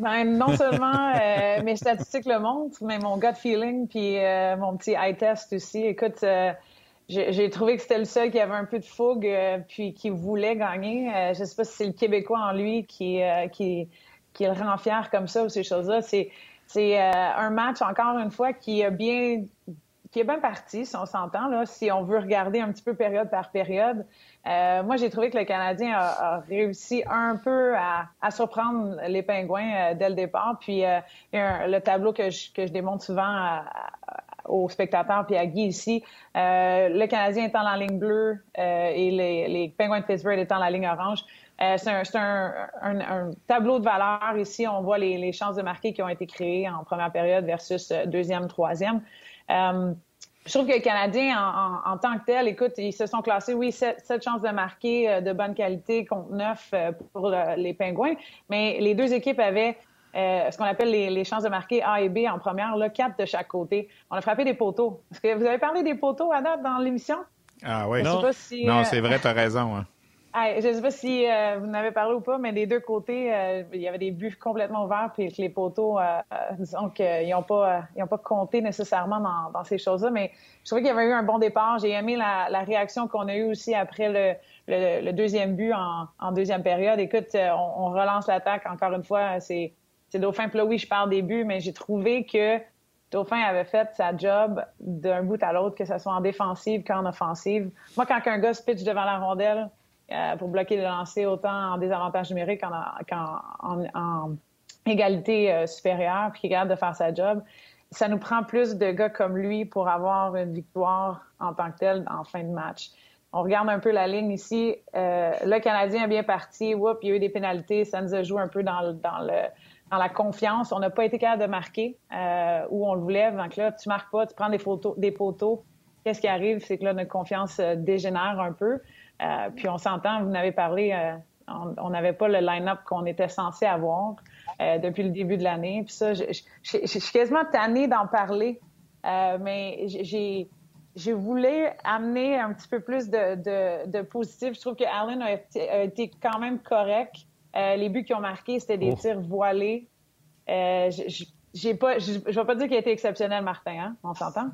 Ben, non seulement euh, mes statistiques le montrent, mais mon gut feeling puis euh, mon petit eye test aussi. Écoute, euh, j'ai trouvé que c'était le seul qui avait un peu de fougue puis qui voulait gagner. je sais pas si c'est le Québécois en lui qui, qui, qui le rend fier comme ça ou ces choses-là. C'est c'est un match, encore une fois, qui a bien qui est bien parti, si on s'entend, là, si on veut regarder un petit peu période par période. Euh, moi, j'ai trouvé que le Canadien a, réussi un peu à, surprendre les Pingouins euh, dès le départ. Puis euh, le tableau que je, que je démontre souvent aux spectateurs puis à Guy ici, le Canadien étant la ligne bleue et les, les Penguins de Pittsburgh étant la ligne orange. c'est un, un, un, tableau de valeur ici. On voit les, les, chances de marquer qui ont été créées en première période versus deuxième, troisième. Je trouve que les Canadiens, en, tant que tel, écoute, ils se sont classés, oui, sept, chances de marquer euh, de bonne qualité contre neuf euh, pour les Pingouins, mais les deux équipes avaient euh, ce qu'on appelle les, chances de marquer A et B en première, là, quatre de chaque côté. On a frappé des poteaux. Est-ce que vous avez parlé des poteaux à date dans l'émission? Ah oui. Non, non c'est vrai, tu as raison. Hein je ne sais pas si euh, vous en avez parlé ou pas, mais des deux côtés, euh, il y avait des buts complètement ouverts, puis les poteaux, euh, disons qu'ils n'ont pas, ils ont pas compté nécessairement dans, ces choses-là. Mais je trouvais qu'il y avait eu un bon départ. J'ai aimé la, réaction qu'on a eue aussi après le, deuxième but en, deuxième période. Écoute, on, relance l'attaque encore une fois. C'est, Dauphin. Puis là, oui, je parle des buts, mais j'ai trouvé que Dauphin avait fait sa job d'un bout à l'autre, que ce soit en défensive qu'en offensive. Moi, quand un gars se pitch devant la rondelle, euh, pour bloquer le lancer autant en désavantage numérique qu'en en, égalité euh, supérieure, puis qui est capable de faire sa job. Ça nous prend plus de gars comme lui pour avoir une victoire en tant que telle en fin de match. On regarde un peu la ligne ici. Euh, le Canadien est bien parti. Oups, il y a eu des pénalités. Ça nous a joué un peu dans, la confiance. On n'a pas été capable de marquer où on le voulait. Donc là, tu marques pas, tu prends des des poteaux. Qu'est-ce qui arrive? C'est que là, notre confiance dégénère un peu. Euh, puis on s'entend, vous n'avez parlé euh, On n'avait pas le line-up qu'on était censé avoir euh, depuis le début de l'année. Puis ça, je, suis quasiment tannée d'en parler, mais j'ai je voulais amener un petit peu plus de, de, positif. Je trouve que Allen a été, quand même correct. Euh, les buts qu'ils ont marqués, c'était des oh. tirs voilés. j'ai pas, je ne vais pas dire qu'il a été exceptionnel, Martin. Hein? On s'entend?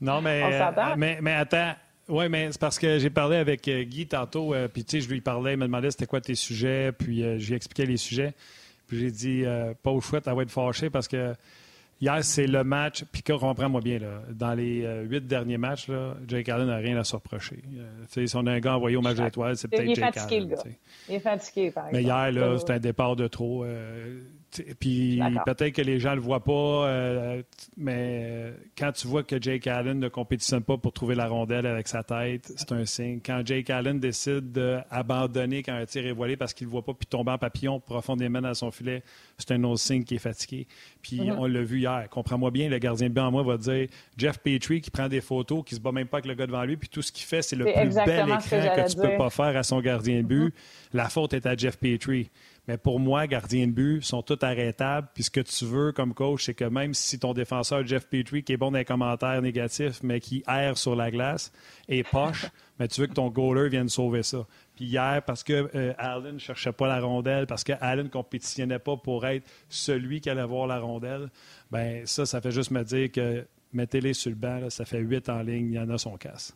non, mais, mais, mais attends, oui, mais c'est parce que j'ai parlé avec euh, Guy tantôt, euh, puis tu sais, je lui parlais, il me demandait c'était quoi tes sujets, puis euh, je lui expliquais les sujets. Puis j'ai dit, pas au chouette, elle va être fâchée parce que hier, c'est le match, puis comprends-moi bien, là, dans les huit derniers matchs, là, Jake Allen n'a rien à se reprocher. si on a un gars envoyé au match d'étoiles, c'est peut-être Jake fatigué, Allen. Le gars. Il est fatigué, par exemple. Mais hier, là, c'était un départ de trop. Puis peut-être que les gens ne le voient pas, euh, mais euh, quand tu vois que Jake Allen ne compétitionne pas pour trouver la rondelle avec sa tête, c'est un signe. Quand Jake Allen décide d'abandonner quand un tir est voilé parce qu'il ne voit pas puis tomber en papillon profondément dans son filet, c'est un autre signe qu'il est fatigué. Puis mm-hmm. on l'a vu hier. Comprends-moi bien, le gardien de but en moi va dire Jeff Petrie qui prend des photos, qui se bat même pas avec le gars devant lui, puis tout ce qu'il fait, c'est le plus bel écran que, tu ne peux pas faire à son gardien de but. Mm-hmm. La faute est à Jeff Petrie. Mais pour moi, gardiens de but sont tous arrêtables. Puis ce que tu veux comme coach, c'est que même si ton défenseur Jeff Petrie, qui est bon dans les commentaires négatifs, mais qui erre sur la glace, est poche, mais tu veux que ton goaler vienne sauver ça. Puis hier, parce que euh, Allen ne cherchait pas la rondelle, parce que Allen ne compétitionnait pas pour être celui qui allait avoir la rondelle, ben ça, ça fait juste me dire que mettez-les sur le banc, ça fait huit en ligne, il y en a son casse.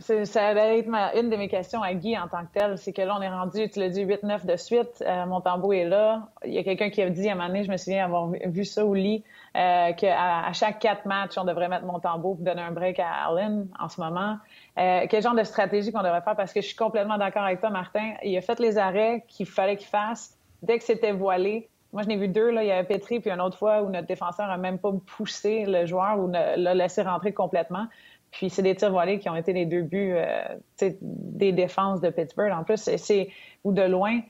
Ça allait être une de mes questions à Guy en tant que tel. C'est que là, on est rendu, tu l'as dit, 8-9 de suite. Euh, mon tambour est là. Il y a quelqu'un qui a dit à un moment je me souviens avoir vu ça au lit, euh, qu'à à chaque quatre matchs, on devrait mettre mon tambour pour donner un break à Allen en ce moment. Euh, quel genre de stratégie qu'on devrait faire? Parce que je suis complètement d'accord avec toi, Martin. Il a fait les arrêts qu'il fallait qu'il fasse dès que c'était voilé. Moi, je n'ai vu deux. Là. Il y avait Petri, puis une autre fois où notre défenseur a même pas poussé le joueur ou l'a laissé rentrer complètement. Puis c'est des tirs voilés qui ont été les deux buts euh, des défenses de Pittsburgh. En plus, c'est ou de loin.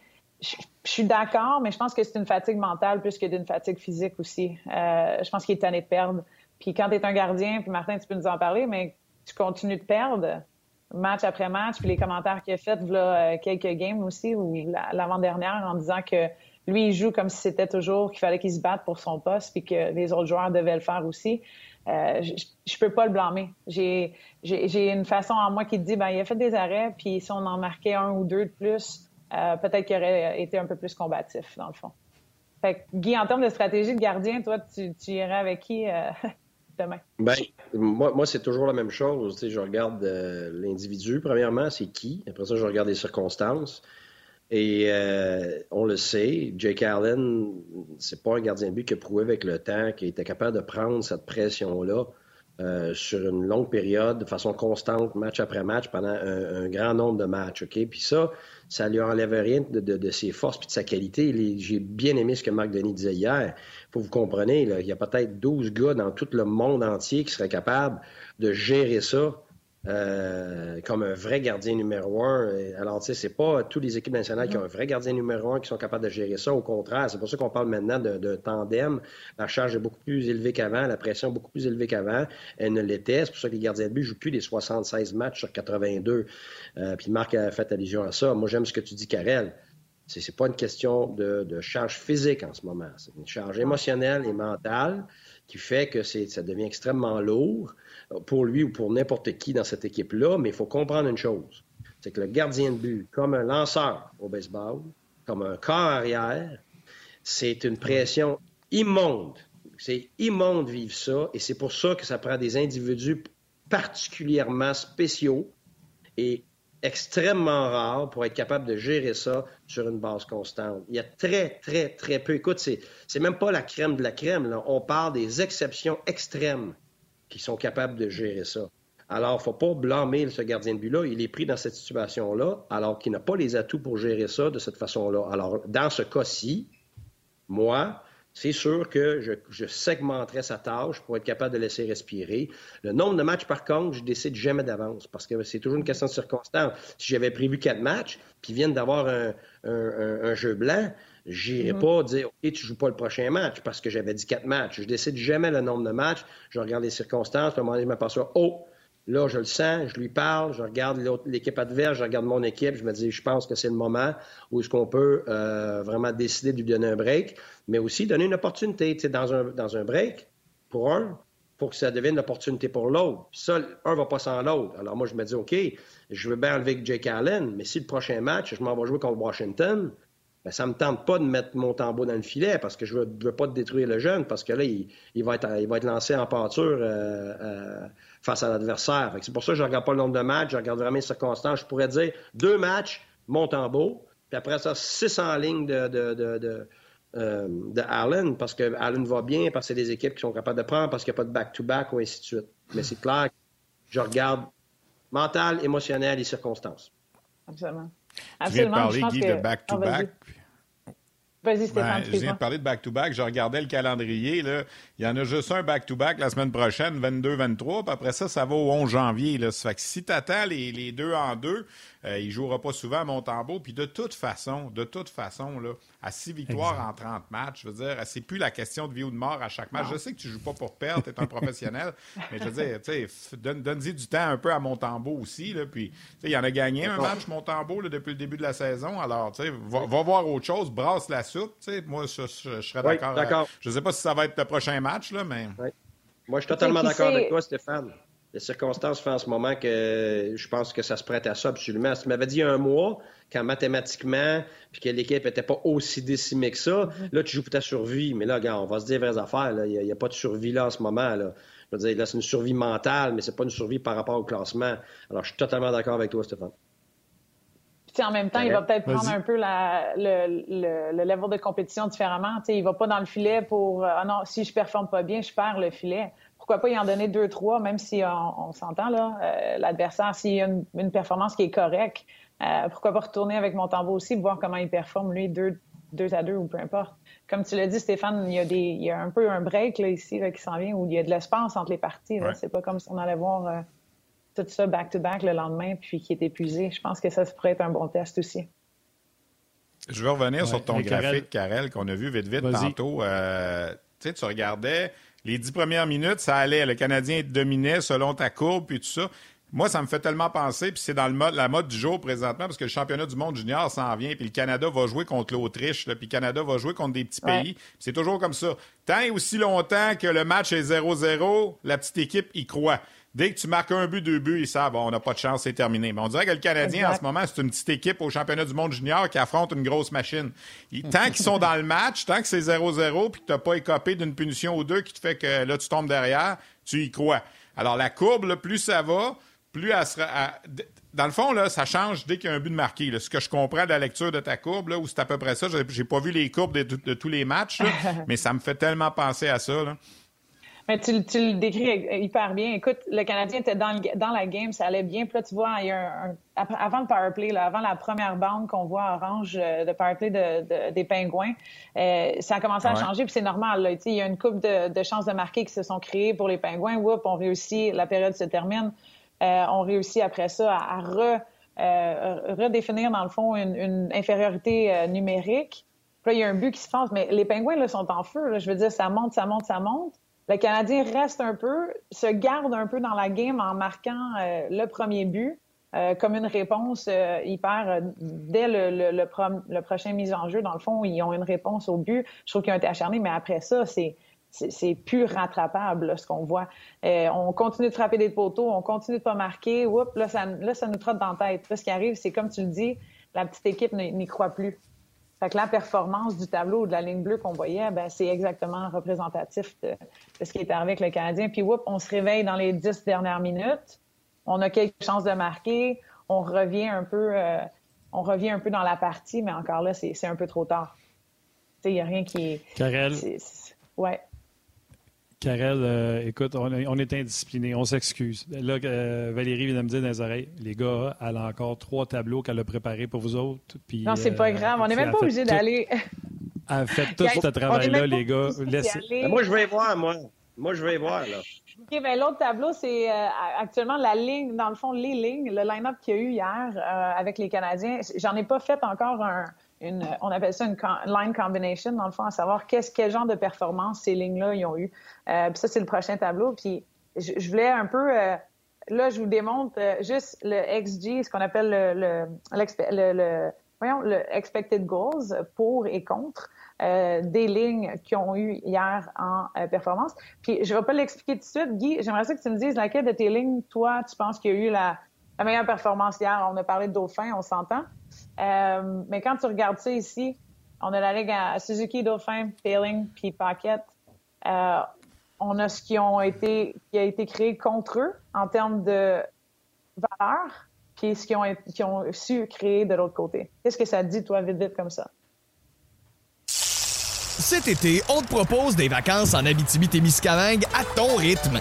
Je, suis d'accord, mais je pense que c'est une fatigue mentale plus que d'une fatigue physique aussi. Euh, je pense qu'il est tanné de perdre. Puis quand tu es un gardien, puis Martin, tu peux nous en parler, mais tu continues de perdre match après match, puis les commentaires qu'il a fait voilà, euh, quelques games aussi, ou l'avant-dernière, en disant que lui, il joue comme si c'était toujours qu'il fallait qu'il se batte pour son poste, puis que les autres joueurs devaient le faire aussi. Euh, je, peux pas le blâmer. J'ai une façon en moi qui te dit, ben il a fait des arrêts, puis si on en marquait un ou deux de plus, euh, peut-être qu'il aurait été un peu plus combatif, dans le fond. Fait Guy, en termes de stratégie de gardien, toi, tu, irais avec qui euh, demain? Ben, moi, moi c'est toujours la même chose. Je regarde l'individu, premièrement, c'est qui? Après ça, je regarde les circonstances. Et euh, on le sait, Jake Allen, c'est pas un gardien de but qui a prouvé avec le temps qu'il était capable de prendre cette pression-là euh, sur une longue période, de façon constante, match après match, pendant un, grand nombre de matchs. OK? Puis ça, ça lui enlève rien de, ses forces puis de sa qualité. J'ai bien aimé ce que Marc Denis disait hier. Faut vous compreniez, il y a peut-être 12 gars dans tout le monde entier qui seraient capables de gérer ça euh, comme un vrai gardien numéro un. Alors, tu sais, c'est pas tous les équipes nationales qui ont un vrai gardien numéro un qui sont capables de gérer ça. Au contraire, c'est pour ça qu'on parle maintenant de, tandem. La charge est beaucoup plus élevée qu'avant, la pression est beaucoup plus élevée qu'avant. Elle ne l'était. C'est pour ça que les gardiens de but jouent plus les 76 matchs sur 82. Euh, puis Marc a fait allusion à ça. Moi, j'aime ce que tu dis, Karel. C'est, c'est pas une question de, charge physique en ce moment. C'est une charge émotionnelle et mentale qui fait que ça devient extrêmement lourd pour lui ou pour n'importe qui dans cette équipe-là, mais il faut comprendre une chose. C'est que le gardien de but, comme un lanceur au baseball, comme un corps arrière, c'est une pression immonde. C'est immonde vivre ça, et c'est pour ça que ça prend des individus particulièrement spéciaux et extrêmement rares pour être capable de gérer ça sur une base constante. Il y a très, très, très peu. Écoute, c'est, même pas la crème de la crème. Là. On parle des exceptions extrêmes qui sont capables de gérer ça. Alors, il ne faut pas blâmer ce gardien de but-là. Il est pris dans cette situation-là, alors qu'il n'a pas les atouts pour gérer ça de cette façon-là. Alors, dans ce cas-ci, moi, c'est sûr que je, je, segmenterais sa tâche pour être capable de laisser respirer. Le nombre de matchs, par contre, je décide jamais d'avance parce que c'est toujours une question de circonstance. Si j'avais prévu quatre matchs, puis viennent d'avoir un, jeu blanc, J'irai mm-hmm. pas dire, OK, tu joues pas le prochain match parce que j'avais dit quatre matchs. Je décide jamais le nombre de matchs. Je regarde les circonstances. À un moment donné, je m'aperçois, oh, Là, je le sens, je lui parle, je regarde l'équipe adverse, je regarde mon équipe, je me dis, je pense que c'est le moment où est-ce qu'on peut euh, vraiment décider de lui donner un break, mais aussi donner une opportunité. Tu sais, dans un, dans un break, pour un, pour que ça devienne une opportunité pour l'autre. ça, un va pas sans l'autre. Alors moi, je me dis, OK, je veux bien enlever Jake Allen, mais si le prochain match, je m'en vais jouer contre Washington, ben, ça me tente pas de mettre mon tambour dans le filet parce que je veux, veux pas détruire le jeune parce que là, il, va, être, il va être lancé en pâture euh, euh, face à l'adversaire. C'est pour ça que je ne regarde pas le nombre de matchs, je regarde vraiment les circonstances. Je pourrais dire deux matchs, mon tambour, puis après ça, six en ligne de, de, de, euh, Allen, parce que Allen va bien, parce que c'est des équipes qui sont capables de prendre, parce qu'il n'y a pas de back-to-back ou ainsi de suite. Mais c'est clair que je regarde mental, émotionnel et circonstances. Absolument. Absolument. Tu viens de parler, Guy, de back-to-back. Vas-y, Stéphane. Ben, je viens de parler de back-to-back. Je regardais le calendrier. Là. Il y en a juste un back-to-back la semaine prochaine, 22-23. Puis après ça, ça va au 11 janvier. Là. Ça fait que si tu attends les, les, deux en deux, euh, il ne jouera pas souvent à Montembeau. Puis de toute façon, de toute façon, là, à six victoires en 30 matchs, je veux dire, c'est plus la question de vie ou de mort à chaque match. Je sais que tu ne joues pas pour perdre, tu es un professionnel, mais je veux dire, tu sais, donne, y du temps un peu à Montembeau aussi. Là, puis, il y en a gagné un match, Montembeau, là, depuis le début de la saison. Alors, tu sais, va, voir autre chose, brasse la soupe. Moi, je, serais d'accord. je ne sais pas si ça va être le prochain match, là, mais. Moi, je suis totalement d'accord avec toi, Stéphane les circonstances font en ce moment que je pense que ça se prête à ça absolument. Si tu m'avais dit un mois, quand mathématiquement, puis que l'équipe n'était pas aussi décimée que ça, mm-hmm. là, tu joues pour ta survie. Mais là, regarde, on va se dire vraies affaires. Il n'y a, pas de survie là en ce moment. Là. Je veux dire, là, c'est une survie mentale, mais c'est pas une survie par rapport au classement. Alors, je suis totalement d'accord avec toi, Stéphane. Puis en même temps, il va peut-être prendre un peu la, le, le, le, level de compétition différemment. T'sais, il va pas dans le filet pour ah non, si je performe pas bien, je perds le filet pourquoi pas y en donner deux, trois, même si on, s'entend, là, euh, l'adversaire, s'il y a une, performance qui est correcte, euh, pourquoi pas retourner avec mon tambour aussi, voir comment il performe, lui, deux, deux à deux ou peu importe. Comme tu l'as dit, Stéphane, il y a, des, il y a un peu un break là, ici qui s'en vient où il y a de l'espace entre les parties. C'est pas comme si on allait voir euh, tout ça back-to-back le lendemain puis qui est épuisé. Je pense que ça pourrait être un bon test aussi. Je veux revenir sur ton graphique, Karel, qu'on a vu vite, vite tantôt. tu sais, tu regardais les dix premières minutes, ça allait. Le Canadien dominait selon ta courbe, puis tout ça. Moi, ça me fait tellement penser, puis c'est dans le mode, la mode du jour présentement, parce que le championnat du monde junior s'en vient, puis le Canada va jouer contre l'Autriche, puis le Canada va jouer contre des petits pays. C'est toujours comme ça. Tant et aussi longtemps que le match est 0-0, la petite équipe y croit. Dès que tu marques un but, deux buts, ils savent, bon, on n'a pas de chance, c'est terminé. Mais on dirait que le Canadien, en ce moment, c'est une petite équipe au championnat du monde junior qui affronte une grosse machine. tant qu'ils sont dans le match, tant que c'est 0-0 puis que tu n'as pas écopé d'une punition ou deux qui te fait que là, tu tombes derrière, tu y crois. Alors, la courbe, plus ça va, plus elle sera. dans le fond, là, ça change dès qu'il y a un but de marqué. Ce que je comprends de la lecture de ta courbe, là, où c'est à peu près ça, j'ai pas vu les courbes de, tous les matchs, mais ça me fait tellement penser à ça. Là. Mais tu, le décris hyper bien. Écoute, le Canadien était dans, dans la game, ça allait bien. Puis là, tu vois, il y a un, avant le power play, là, avant la première bande qu'on voit orange euh, de power play de, des Pingouins, euh, ça a commencé à changer. Puis c'est normal. Là, il y a une coupe de, de, chances de marquer qui se sont créées pour les Pingouins. Oups, on réussit, la période se termine. Euh, on réussit après ça à, redéfinir, dans le fond, une, infériorité numérique. Puis là, il y a un but qui se passe. Mais les Pingouins là, sont en feu. Je veux dire, ça monte, ça monte, ça monte. Le Canadien reste un peu, se garde un peu dans la game en marquant euh, le premier but euh, comme une réponse euh, hyper dès le, prochain mise en jeu. Dans le fond, ils ont une réponse au but. Je trouve qu'ils ont été acharnés, mais après ça, c'est c'est plus rattrapable ce qu'on voit. on continue de frapper des poteaux, on continue de pas marquer. Oups, là, ça, nous trotte dans la tête. Ce qui arrive, c'est comme tu le dis, la petite équipe n'y croit plus. Fait que la performance du tableau ou de la ligne bleue qu'on voyait, ben, c'est exactement représentatif de, ce qui est arrivé avec le Canadien. Puis, whoop, on se réveille dans les dix dernières minutes. On a quelques chances de marquer. On revient un peu, euh, on revient un peu dans la partie, mais encore là, c'est un peu trop tard. Il n'y a rien qui est. Karel? ouais. Karel, euh, écoute, on, est indiscipliné, on s'excuse. Là, euh, Valérie vient de me dire dans les oreilles, les gars, elle a encore trois tableaux qu'elle a préparés pour vous autres. Puis, non, c'est pas euh, grave, on n'est même pas obligé d'aller. Elle fait tout ce travail-là, les gars. Moi, je vais voir, moi. Moi, je vais voir, là. OK, ben, l'autre tableau, c'est actuellement la ligne, dans le fond, les lignes, le line-up qu'il y a eu hier avec les Canadiens. J'en ai pas fait encore un une, on appelle ça une line combination, dans le fond, à savoir qu'est-ce, quel genre de performance ces lignes-là ils ont eu. Euh, ça, c'est le prochain tableau. Puis je, voulais un peu euh, là, je vous démontre euh, juste le XG, ce qu'on appelle le, le, le, voyons, le expected goals pour et contre. Euh, des lignes qui ont eu hier en euh, performance. Puis je vais pas l'expliquer tout de suite. Guy, j'aimerais ça que tu me dises laquelle de tes lignes, toi, tu penses qu'il y a eu la, meilleure performance hier. On a parlé de Dauphin, on s'entend. Euh, mais quand tu regardes ça ici, on a la ligue à Suzuki, Dauphin, Failing, puis Paquette. on a ce qui, ont été, qui a été créé contre eux en termes de valeur, puis ce qu'ils ont, qui ont su créer de l'autre côté. Qu'est-ce que ça dit, toi, vite, vite, comme ça? Cet été, on te propose des vacances en Abitibi-Témiscamingue à ton rythme.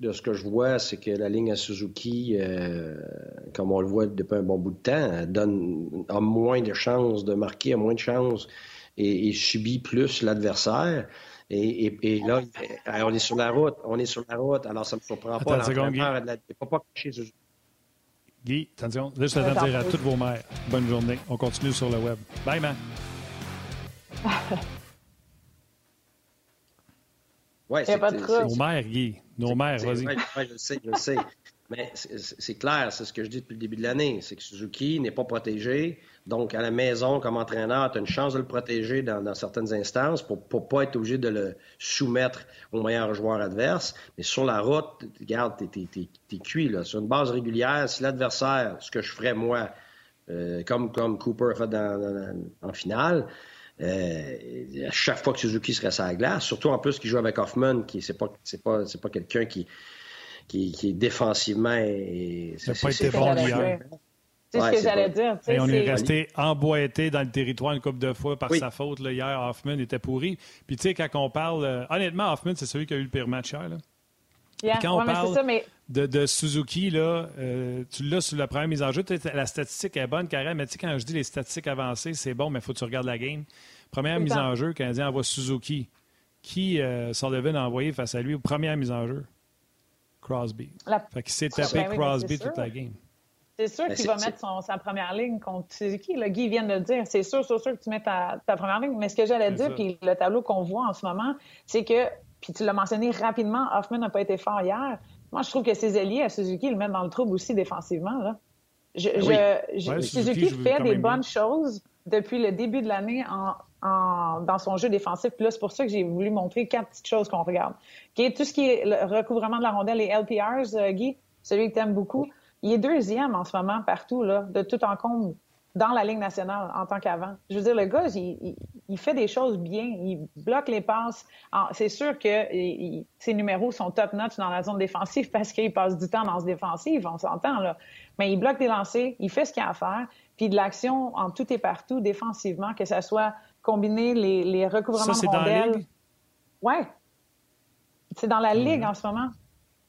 de ce que je vois, c'est que la ligne à Suzuki, euh, comme on le voit depuis un bon bout de temps, donne, a moins de chances de marquer, a moins de chances et, subit plus l'adversaire. Et, là, on est sur la route. On est sur la route. Alors, ça ne me surprend pas. Attends, Guy. pas, pas Suzuki. Guy, attention. Juste le temps dire à toutes vos mères bonne journée. On continue sur le web. Bye, man. Oui, c'est Nos mères, Guy. Nos mères, vas-y. Oui, je le sais, je le sais. Mais c'est clair, c'est ce que je dis depuis le début de l'année, c'est que Suzuki n'est pas protégé. Donc, à la maison, comme entraîneur, tu as une chance de le protéger dans, certaines instances pour ne pas être obligé de le soumettre au meilleur joueur adverse. Mais sur la route, regarde, t'es es, cuit. Là. Sur une base régulière, si l'adversaire, ce que je ferais moi, euh, comme, comme Cooper a fait en finale, euh, à chaque fois que Suzuki serait sur la glace, surtout en plus qu'il joue avec Hoffman, qui c'est pas c'est pas c'est pas quelqu'un qui, qui, qui est défensivement et c'est pas été bon hier. C'est ce que j'allais dire. Et on est, resté emboîté dans le territoire une couple de fois par sa faute. Là, hier, Hoffman était pourri. Puis tu sais, quand on parle... Euh, honnêtement, Hoffman, c'est celui qui a eu le pire match hier. Là. quand on parle de, de, Suzuki, là, euh, tu l'as sur la première mise en jeu. La statistique est bonne, carrément. Mais tu sais, quand je dis les statistiques avancées, c'est bon, mais il faut que tu regardes la game. Première mise en jeu, Canadien envoie Suzuki. Qui euh, Sullivan a envoyé face à lui première mise en jeu? Crosby. Fait qu'il s'est tapé ben Crosby toute la game. C'est sûr ben, qu'il va mettre son, sa première ligne contre Suzuki. Le Guy vient de le dire. C'est sûr, sûr, sûr que tu mets ta, ta première ligne. Mais ce que j'allais dire, puis le tableau qu'on voit en ce moment, c'est que, puis tu l'as mentionné rapidement, Hoffman n'a pas été fort hier. Moi, je trouve que ses alliés à Suzuki le mettent dans le trouble aussi défensivement. Là. Je, je, Suzuki fait des bonnes choses depuis le début de l'année en, en, dans son jeu défensif. Puis là, c'est pour ça que j'ai voulu montrer quatre petites choses qu'on regarde. Okay? Tout ce qui est le recouvrement de la rondelle, les LPRs, euh, Guy, celui que tu aimes beaucoup, il est deuxième en ce moment partout, là, de tout en compte dans la Ligue nationale en tant qu'avant. Je veux dire, le gars, il, il, fait des choses bien. Il bloque les passes. C'est sûr que ses numéros sont top-notch dans la zone défensive parce qu'il passe du temps dans ce défensive, on s'entend, là. Mais il bloque des lancers, il fait ce qu'il a à faire, puis de l'action en tout et partout défensivement, que ce soit combiner les, les recouvrements ça, de rondelles. Ouais. C'est dans la mm-hmm. ligue en ce moment.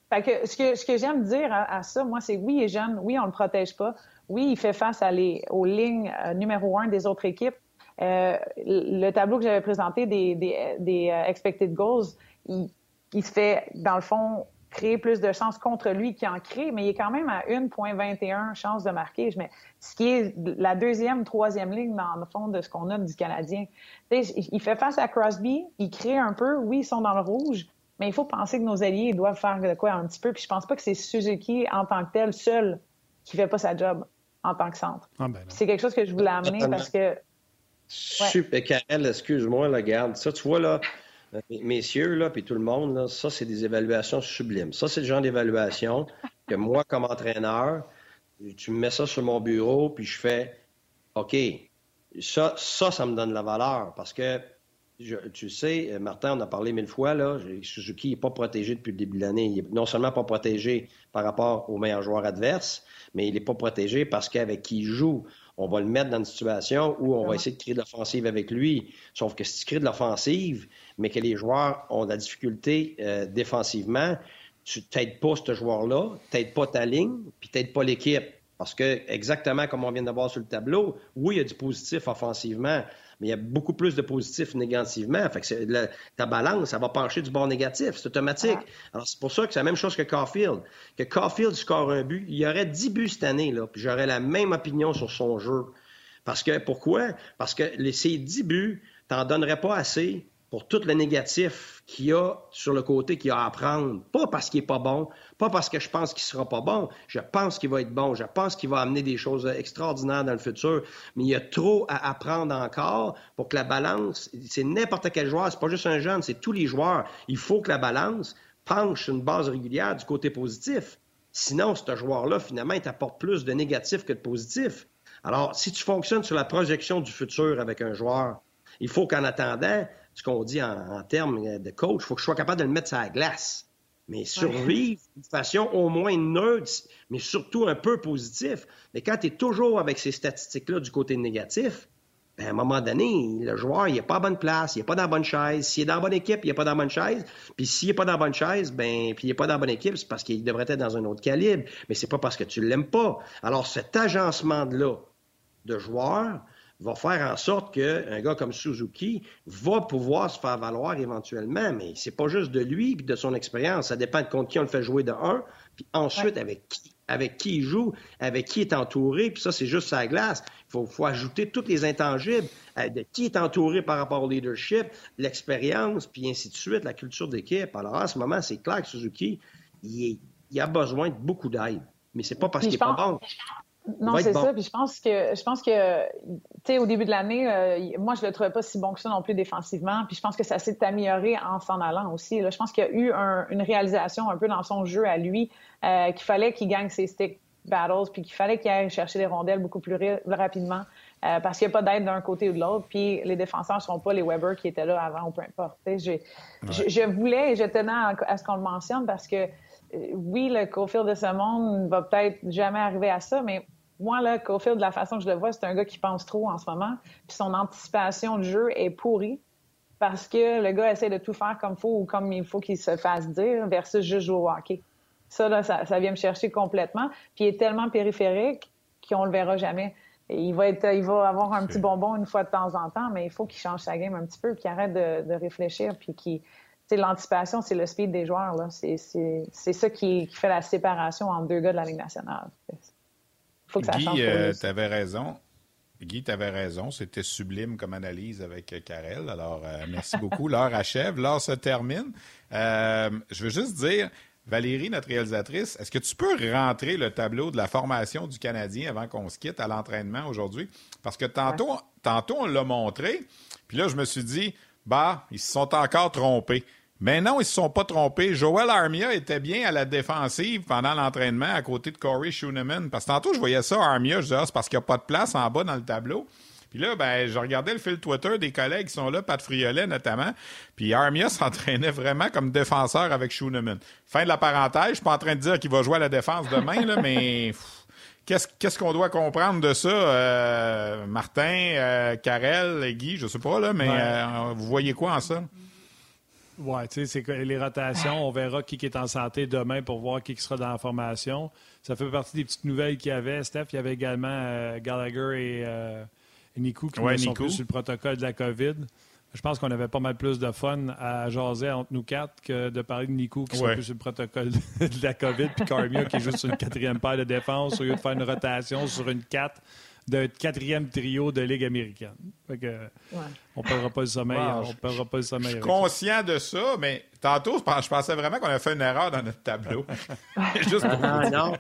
Fait que ce que, ce que j'aime dire à, ça, moi, c'est oui, il est jeune, oui, on le protège pas, oui, il fait face à les, aux lignes euh, numéro un des autres équipes. Euh, le tableau que j'avais présenté des, des, des uh, expected goals, il, il, se fait, dans le fond, créer plus de chances contre lui qu'il en crée, mais il est quand même à 1,21 chances de marquer. Mais ce qui est la deuxième, troisième ligne, dans le fond, de ce qu'on a du Canadien. il fait face à Crosby, il crée un peu, oui, ils sont dans le rouge, mais il faut penser que nos alliés doivent faire de quoi un petit peu. Puis je pense pas que c'est Suzuki en tant que tel seul qui fait pas sa job en tant que centre. Ah, ben c'est quelque chose que je voulais amener parce que. Super, Karel, excuse-moi, la garde. Ça, tu vois, là, euh, messieurs, là, puis tout le monde, là, ça, c'est des évaluations sublimes. Ça, c'est le genre d'évaluation que moi, comme entraîneur, tu me mets ça sur mon bureau, puis je fais OK, ça, ça, ça me donne la valeur parce que tu sais, euh, Martin, on a parlé mille fois, là, Suzuki n'est pas protégé depuis le début de l'année. Il n'est non seulement pas protégé par rapport aux meilleurs joueurs adverses, mais il n'est pas protégé parce qu'avec qui il joue, on va le mettre dans une situation où on va essayer de créer de l'offensive avec lui. Sauf que si tu crées de l'offensive, mais que les joueurs ont de la difficulté euh, défensivement, tu t'aides pas ce joueur-là, t'aides pas ta ligne, puis t'aides pas l'équipe. Parce que, exactement comme on vient de voir sur le tableau, oui, il y a du positif offensivement, mais il y a beaucoup plus de positif négativement. Fait que ta balance, ça va pencher du bord négatif. C'est automatique. Alors, c'est pour ça que c'est la même chose que Caulfield. Que Caulfield score un but, il y aurait 10 buts cette année, là, puis j'aurais la même opinion sur son jeu. Parce que, pourquoi? Parce que les, ces 10 buts, t'en donnerais pas assez pour tout le négatif qu'il y a sur le côté qu'il y a à apprendre. Pas parce qu'il est pas bon, pas parce que je pense qu'il sera pas bon. Je pense qu'il va être bon. Je pense qu'il va amener des choses extraordinaires dans le futur. Mais il y a trop à apprendre encore pour que la balance, c'est n'importe quel joueur, c'est pas juste un jeune, c'est tous les joueurs. Il faut que la balance penche une base régulière du côté positif. Sinon, ce joueur-là, finalement, il t'apporte plus de négatif que de positif. Alors, si tu fonctionnes sur la projection du futur avec un joueur, il faut qu'en attendant, ce qu'on dit en, termes de coach, il faut que je sois capable de le mettre sur la glace. Mais survivre de façon au moins neutre, mais surtout un peu positif. Mais quand tu es toujours avec ces statistiques-là du côté négatif, ben à un moment donné, le joueur, il n'est pas à bonne place, il n'est pas dans la bonne chaise. S'il est dans la bonne équipe, il n'est pas dans la bonne chaise. Puis s'il n'est pas dans la bonne chaise, ben, puis il n'est pas dans la bonne équipe, c'est parce qu'il devrait être dans un autre calibre. Mais c'est pas parce que tu ne l'aimes pas. Alors, cet agencement-là de joueurs, va faire en sorte qu'un gars comme Suzuki va pouvoir se faire valoir éventuellement. Mais c'est pas juste de lui et de son expérience. Ça dépend de contre qui on le fait jouer de un, puis ensuite avec qui avec qui il joue, avec qui il est entouré, puis ça, c'est juste sa glace. Il faut, ajouter toutes les intangibles, euh, de qui est entouré par rapport au leadership, l'expérience, puis ainsi de suite, la culture d'équipe. Alors, à ce moment, c'est clair que Suzuki, il, a besoin de beaucoup d'aide. Mais c'est pas parce qu'il n'est pas bon. Non, c'est ça. Puis je pense que je pense que tu sais au début de l'année, euh, moi je le trouvais pas si bon que ça non plus défensivement. Puis je pense que ça s'est amélioré en s'en allant aussi. Là. Je pense qu'il y a eu une réalisation un peu dans son jeu à lui euh, qu'il fallait qu'il gagne ses stick battles, puis qu'il fallait qu'il aille chercher des rondelles beaucoup plus rapidement. Euh, parce qu'il n'y a pas d'aide d'un côté ou de l'autre, puis les défenseurs ne sont pas les Weber qui étaient là avant ou peu importe. Je, je, voulais et je tenais à, ce qu'on le mentionne parce que oui, le Cofield de ce monde ne va peut-être jamais arriver à ça, mais moi, là, Cofield, de la façon que je le vois, c'est un gars qui pense trop en ce moment. Puis son anticipation de jeu est pourrie parce que le gars essaie de tout faire comme il faut ou comme il faut qu'il se fasse dire versus juste jouer au hockey. Ça, là, ça, vient me chercher complètement. Puis il est tellement périphérique qu'on le verra jamais. il va être, il va avoir un petit bonbon une fois de temps en temps, mais il faut qu'il change sa game un petit peu, qu'il arrête de, réfléchir, puis qu'il l'anticipation, c'est le speed des joueurs. C'est ça qui, qui, fait la séparation entre deux gars de la Ligue nationale. Guy, euh, tu avais raison. Guy, tu avais raison. C'était sublime comme analyse avec Karel. Alors, euh, merci beaucoup. L'heure achève. L'heure se termine. Euh, je veux juste dire, Valérie, notre réalisatrice, est-ce que tu peux rentrer le tableau de la formation du Canadien avant qu'on se quitte à l'entraînement aujourd'hui? Parce que tantôt, tantôt on l'a montré. Puis là, je me suis dit, bah, ils se sont encore trompés. Mais non, ils ne se sont pas trompés. Joel Armia était bien à la défensive pendant l'entraînement à côté de Corey Schooneman. Parce que tantôt, je voyais ça, Armia, je disais, ah, c'est parce qu'il n'y a pas de place en bas dans le tableau. Puis là, ben, je regardais le fil Twitter des collègues qui sont là, Pat Friolet notamment. Puis Armia s'entraînait vraiment comme défenseur avec Schooneman. Fin de la parenthèse, je suis pas en train de dire qu'il va jouer à la défense demain, là, mais qu'est-ce qu'on doit comprendre de ça, euh, Martin, euh, Karel, Guy, je sais pas, là, mais euh, vous voyez quoi en ça? Oui, tu sais, c'est les rotations. On verra qui est en santé demain pour voir qui sera dans la formation. Ça fait partie des petites nouvelles qu'il y avait, Steph. Il y avait également euh, Gallagher et, euh, Nico qui sont plus sur le protocole de la COVID. Je pense qu'on avait pas mal plus de fun à jaser entre nous quatre que de parler de Nico qui sont plus sur le protocole de la COVID, puis Carmia qui est juste sur une quatrième paire de défense au lieu de faire une rotation sur une 4 d'un quatrième trio de Ligue américaine. Fait que, On ne perdra pas le sommeil. on perdra pas le sommeil. Je suis conscient de ça, mais tantôt, je pensais vraiment qu'on avait fait une erreur dans notre tableau. Juste non,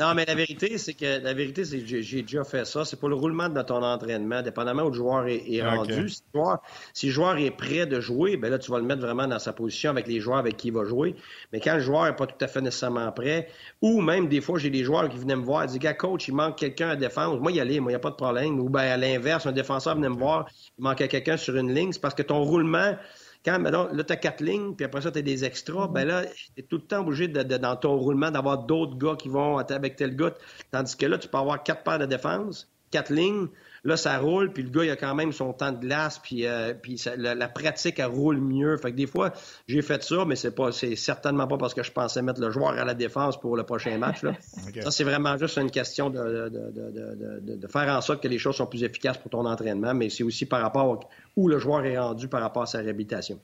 non, mais la vérité, c'est que la vérité, c'est que j'ai déjà fait ça. C'est pour le roulement de ton entraînement, dépendamment où le joueur est, rendu. Si le, joueur, si le, joueur, est prêt de jouer, ben là, tu vas le mettre vraiment dans sa position avec les joueurs avec qui il va jouer. Mais quand le joueur n'est pas tout à fait nécessairement prêt, ou même des fois, j'ai des joueurs qui venaient me voir et disaient, gars, coach, il manque quelqu'un à défense. Moi, y aller, moi, il n'y a pas de problème. Ou ben à l'inverse, un défenseur venait me voir, il manquait quelqu'un sur une ligne. C'est parce que ton roulement, quand là, tu as quatre lignes, puis après ça, tu as des extras, ben là, tu es tout le temps obligé, dans ton roulement, d'avoir d'autres gars qui vont avec tel gars. Tandis que là, tu peux avoir quatre paires de défense, quatre lignes, Là, ça roule, puis le gars, il a quand même son temps de glace, puis, euh, puis la, pratique, elle roule mieux. Fait que des fois, j'ai fait ça, mais c'est pas, c'est certainement pas parce que je pensais mettre le joueur à la défense pour le prochain match. Là. Ça, c'est vraiment juste une question de, de, de, faire en sorte que les choses sont plus efficaces pour ton entraînement, mais c'est aussi par rapport à où le joueur est rendu par rapport à sa réhabilitation.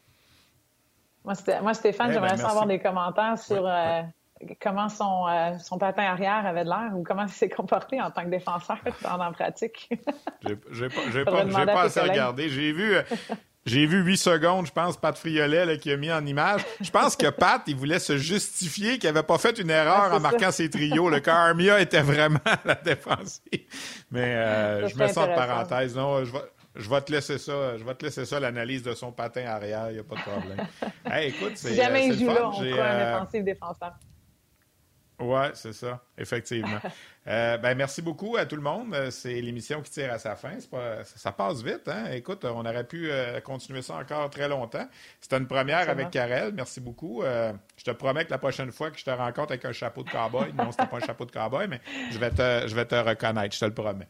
Moi, Stéphane, eh j'aimerais ben, savoir des commentaires sur euh, comment son, euh, son patin arrière avait de l'air ou comment il s'est comporté en tant que défenseur dans la pratique. J'ai pas, pas, pas assez regardé. J'ai vu. Euh, j'ai vu huit secondes, je pense, Pat Friolet qui a mis en image. Je pense que Pat, il voulait se justifier qu'il n'avait pas fait une erreur en marquant ses trios. Le Armia était vraiment la défensive. Mais euh, je me sens de parenthèse. Non, je vais, je vais te laisser ça. Je vais te laisser ça, l'analyse de son patin arrière. Il n'y a pas de problème. hey, écoute, c'est. Si jamais il joue là, on fera un défensif défenseur. Oui, c'est ça, effectivement. euh, ben, merci beaucoup à tout le monde. Euh, c'est l'émission qui tire à sa fin. Pas, ça passe vite. Hein? Écoute, on aurait pu euh, continuer ça encore très longtemps. C'était une première avec Karel. Merci beaucoup. Euh, je te promets que la prochaine fois que je te rencontre avec un chapeau de cowboy, non, c'était pas un chapeau de cowboy, mais je vais te, je vais te reconnaître, je te le promets.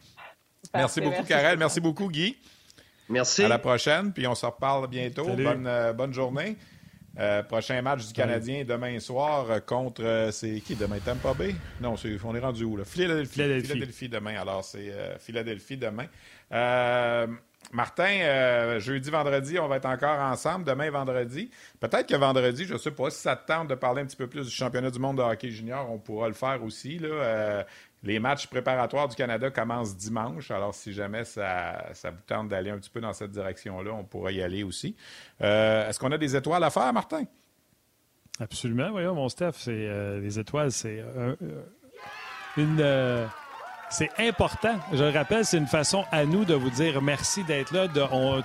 merci beaucoup, Karel. Merci beaucoup, Guy. Merci. À la prochaine, puis on se reparle bientôt. Bonne, bonne journée. Euh, prochain match du Canadien demain soir euh, contre. Euh, c'est qui demain Tampa Bay? Non, on est rendu où là? Philadelphie. Philadelphie. demain. Alors, c'est Philadelphie demain. Martin, jeudi, vendredi, on va être encore ensemble. Demain, vendredi. Peut-être que vendredi, je ne sais pas si ça te tente de parler un petit peu plus du championnat du monde de hockey junior, on pourra le faire aussi. Là. Les matchs préparatoires du Canada commencent dimanche, alors si jamais ça, ça vous tente d'aller un petit peu dans cette direction-là, on pourra y aller aussi. Euh, est-ce qu'on a des étoiles à faire, Martin? Absolument, voyons, mon Steph, euh, les étoiles, c'est euh, c'est important. Je le rappelle, c'est une façon à nous de vous dire merci d'être là.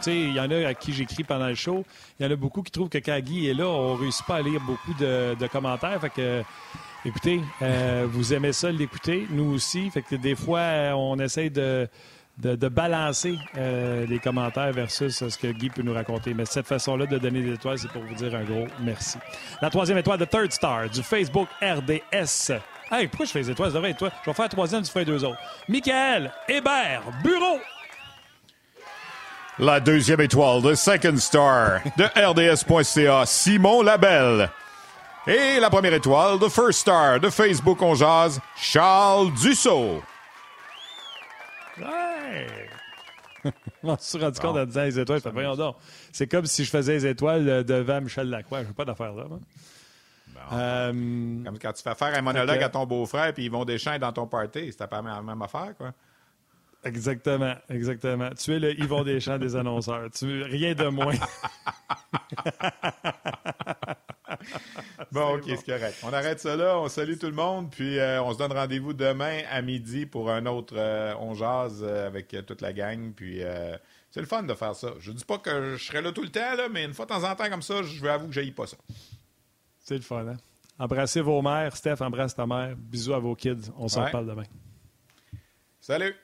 Il y en a à qui j'écris pendant le show. Il y en a beaucoup qui trouvent que quand Guy est là, on ne réussit pas à lire beaucoup de, de commentaires. Fait que Écoutez, euh, vous aimez ça l'écouter, nous aussi. Fait que des fois, on essaye de, de, balancer euh, les commentaires versus ce que Guy peut nous raconter. Mais cette façon-là de donner des étoiles, c'est pour vous dire un gros merci. La troisième étoile de Third Star du Facebook RDS. Hey, pourquoi je fais les étoiles? Toi. Je vais faire la troisième, tu fais deux autres. Michael Hébert, bureau. La deuxième étoile de Second Star de RDS.ca, Simon Labelle. Et la première étoile de First Star de Facebook On Jazz, Charles Dussault. Ouais! On me suis rendu compte en disant les étoiles? voyons donc. C'est comme si je faisais les étoiles devant Michel Lacroix. Je n'ai pas d'affaire là. Euh, comme quand tu fais faire un monologue à ton beau-frère puis ils vont déchaîner dans ton party. C'était pas la même affaire, quoi. Exactement, exactement. Tu es le Yvon Deschamps des annonceurs. Tu rien de moins. bon, OK, c'est correct. On arrête ça là. On salue tout le monde. Puis euh, on se donne rendez-vous demain à midi pour un autre euh, On Jazz euh, avec toute la gang. Puis c'est le fun de faire ça. Je dis pas que je serai là tout le temps, là, mais une fois de temps en temps comme ça, je veux avouer que j'aille pas ça. C'est le fun, hein? Embrassez vos mères. Steph, embrasse ta mère. Bisous à vos kids. On s'en parle demain. Salut!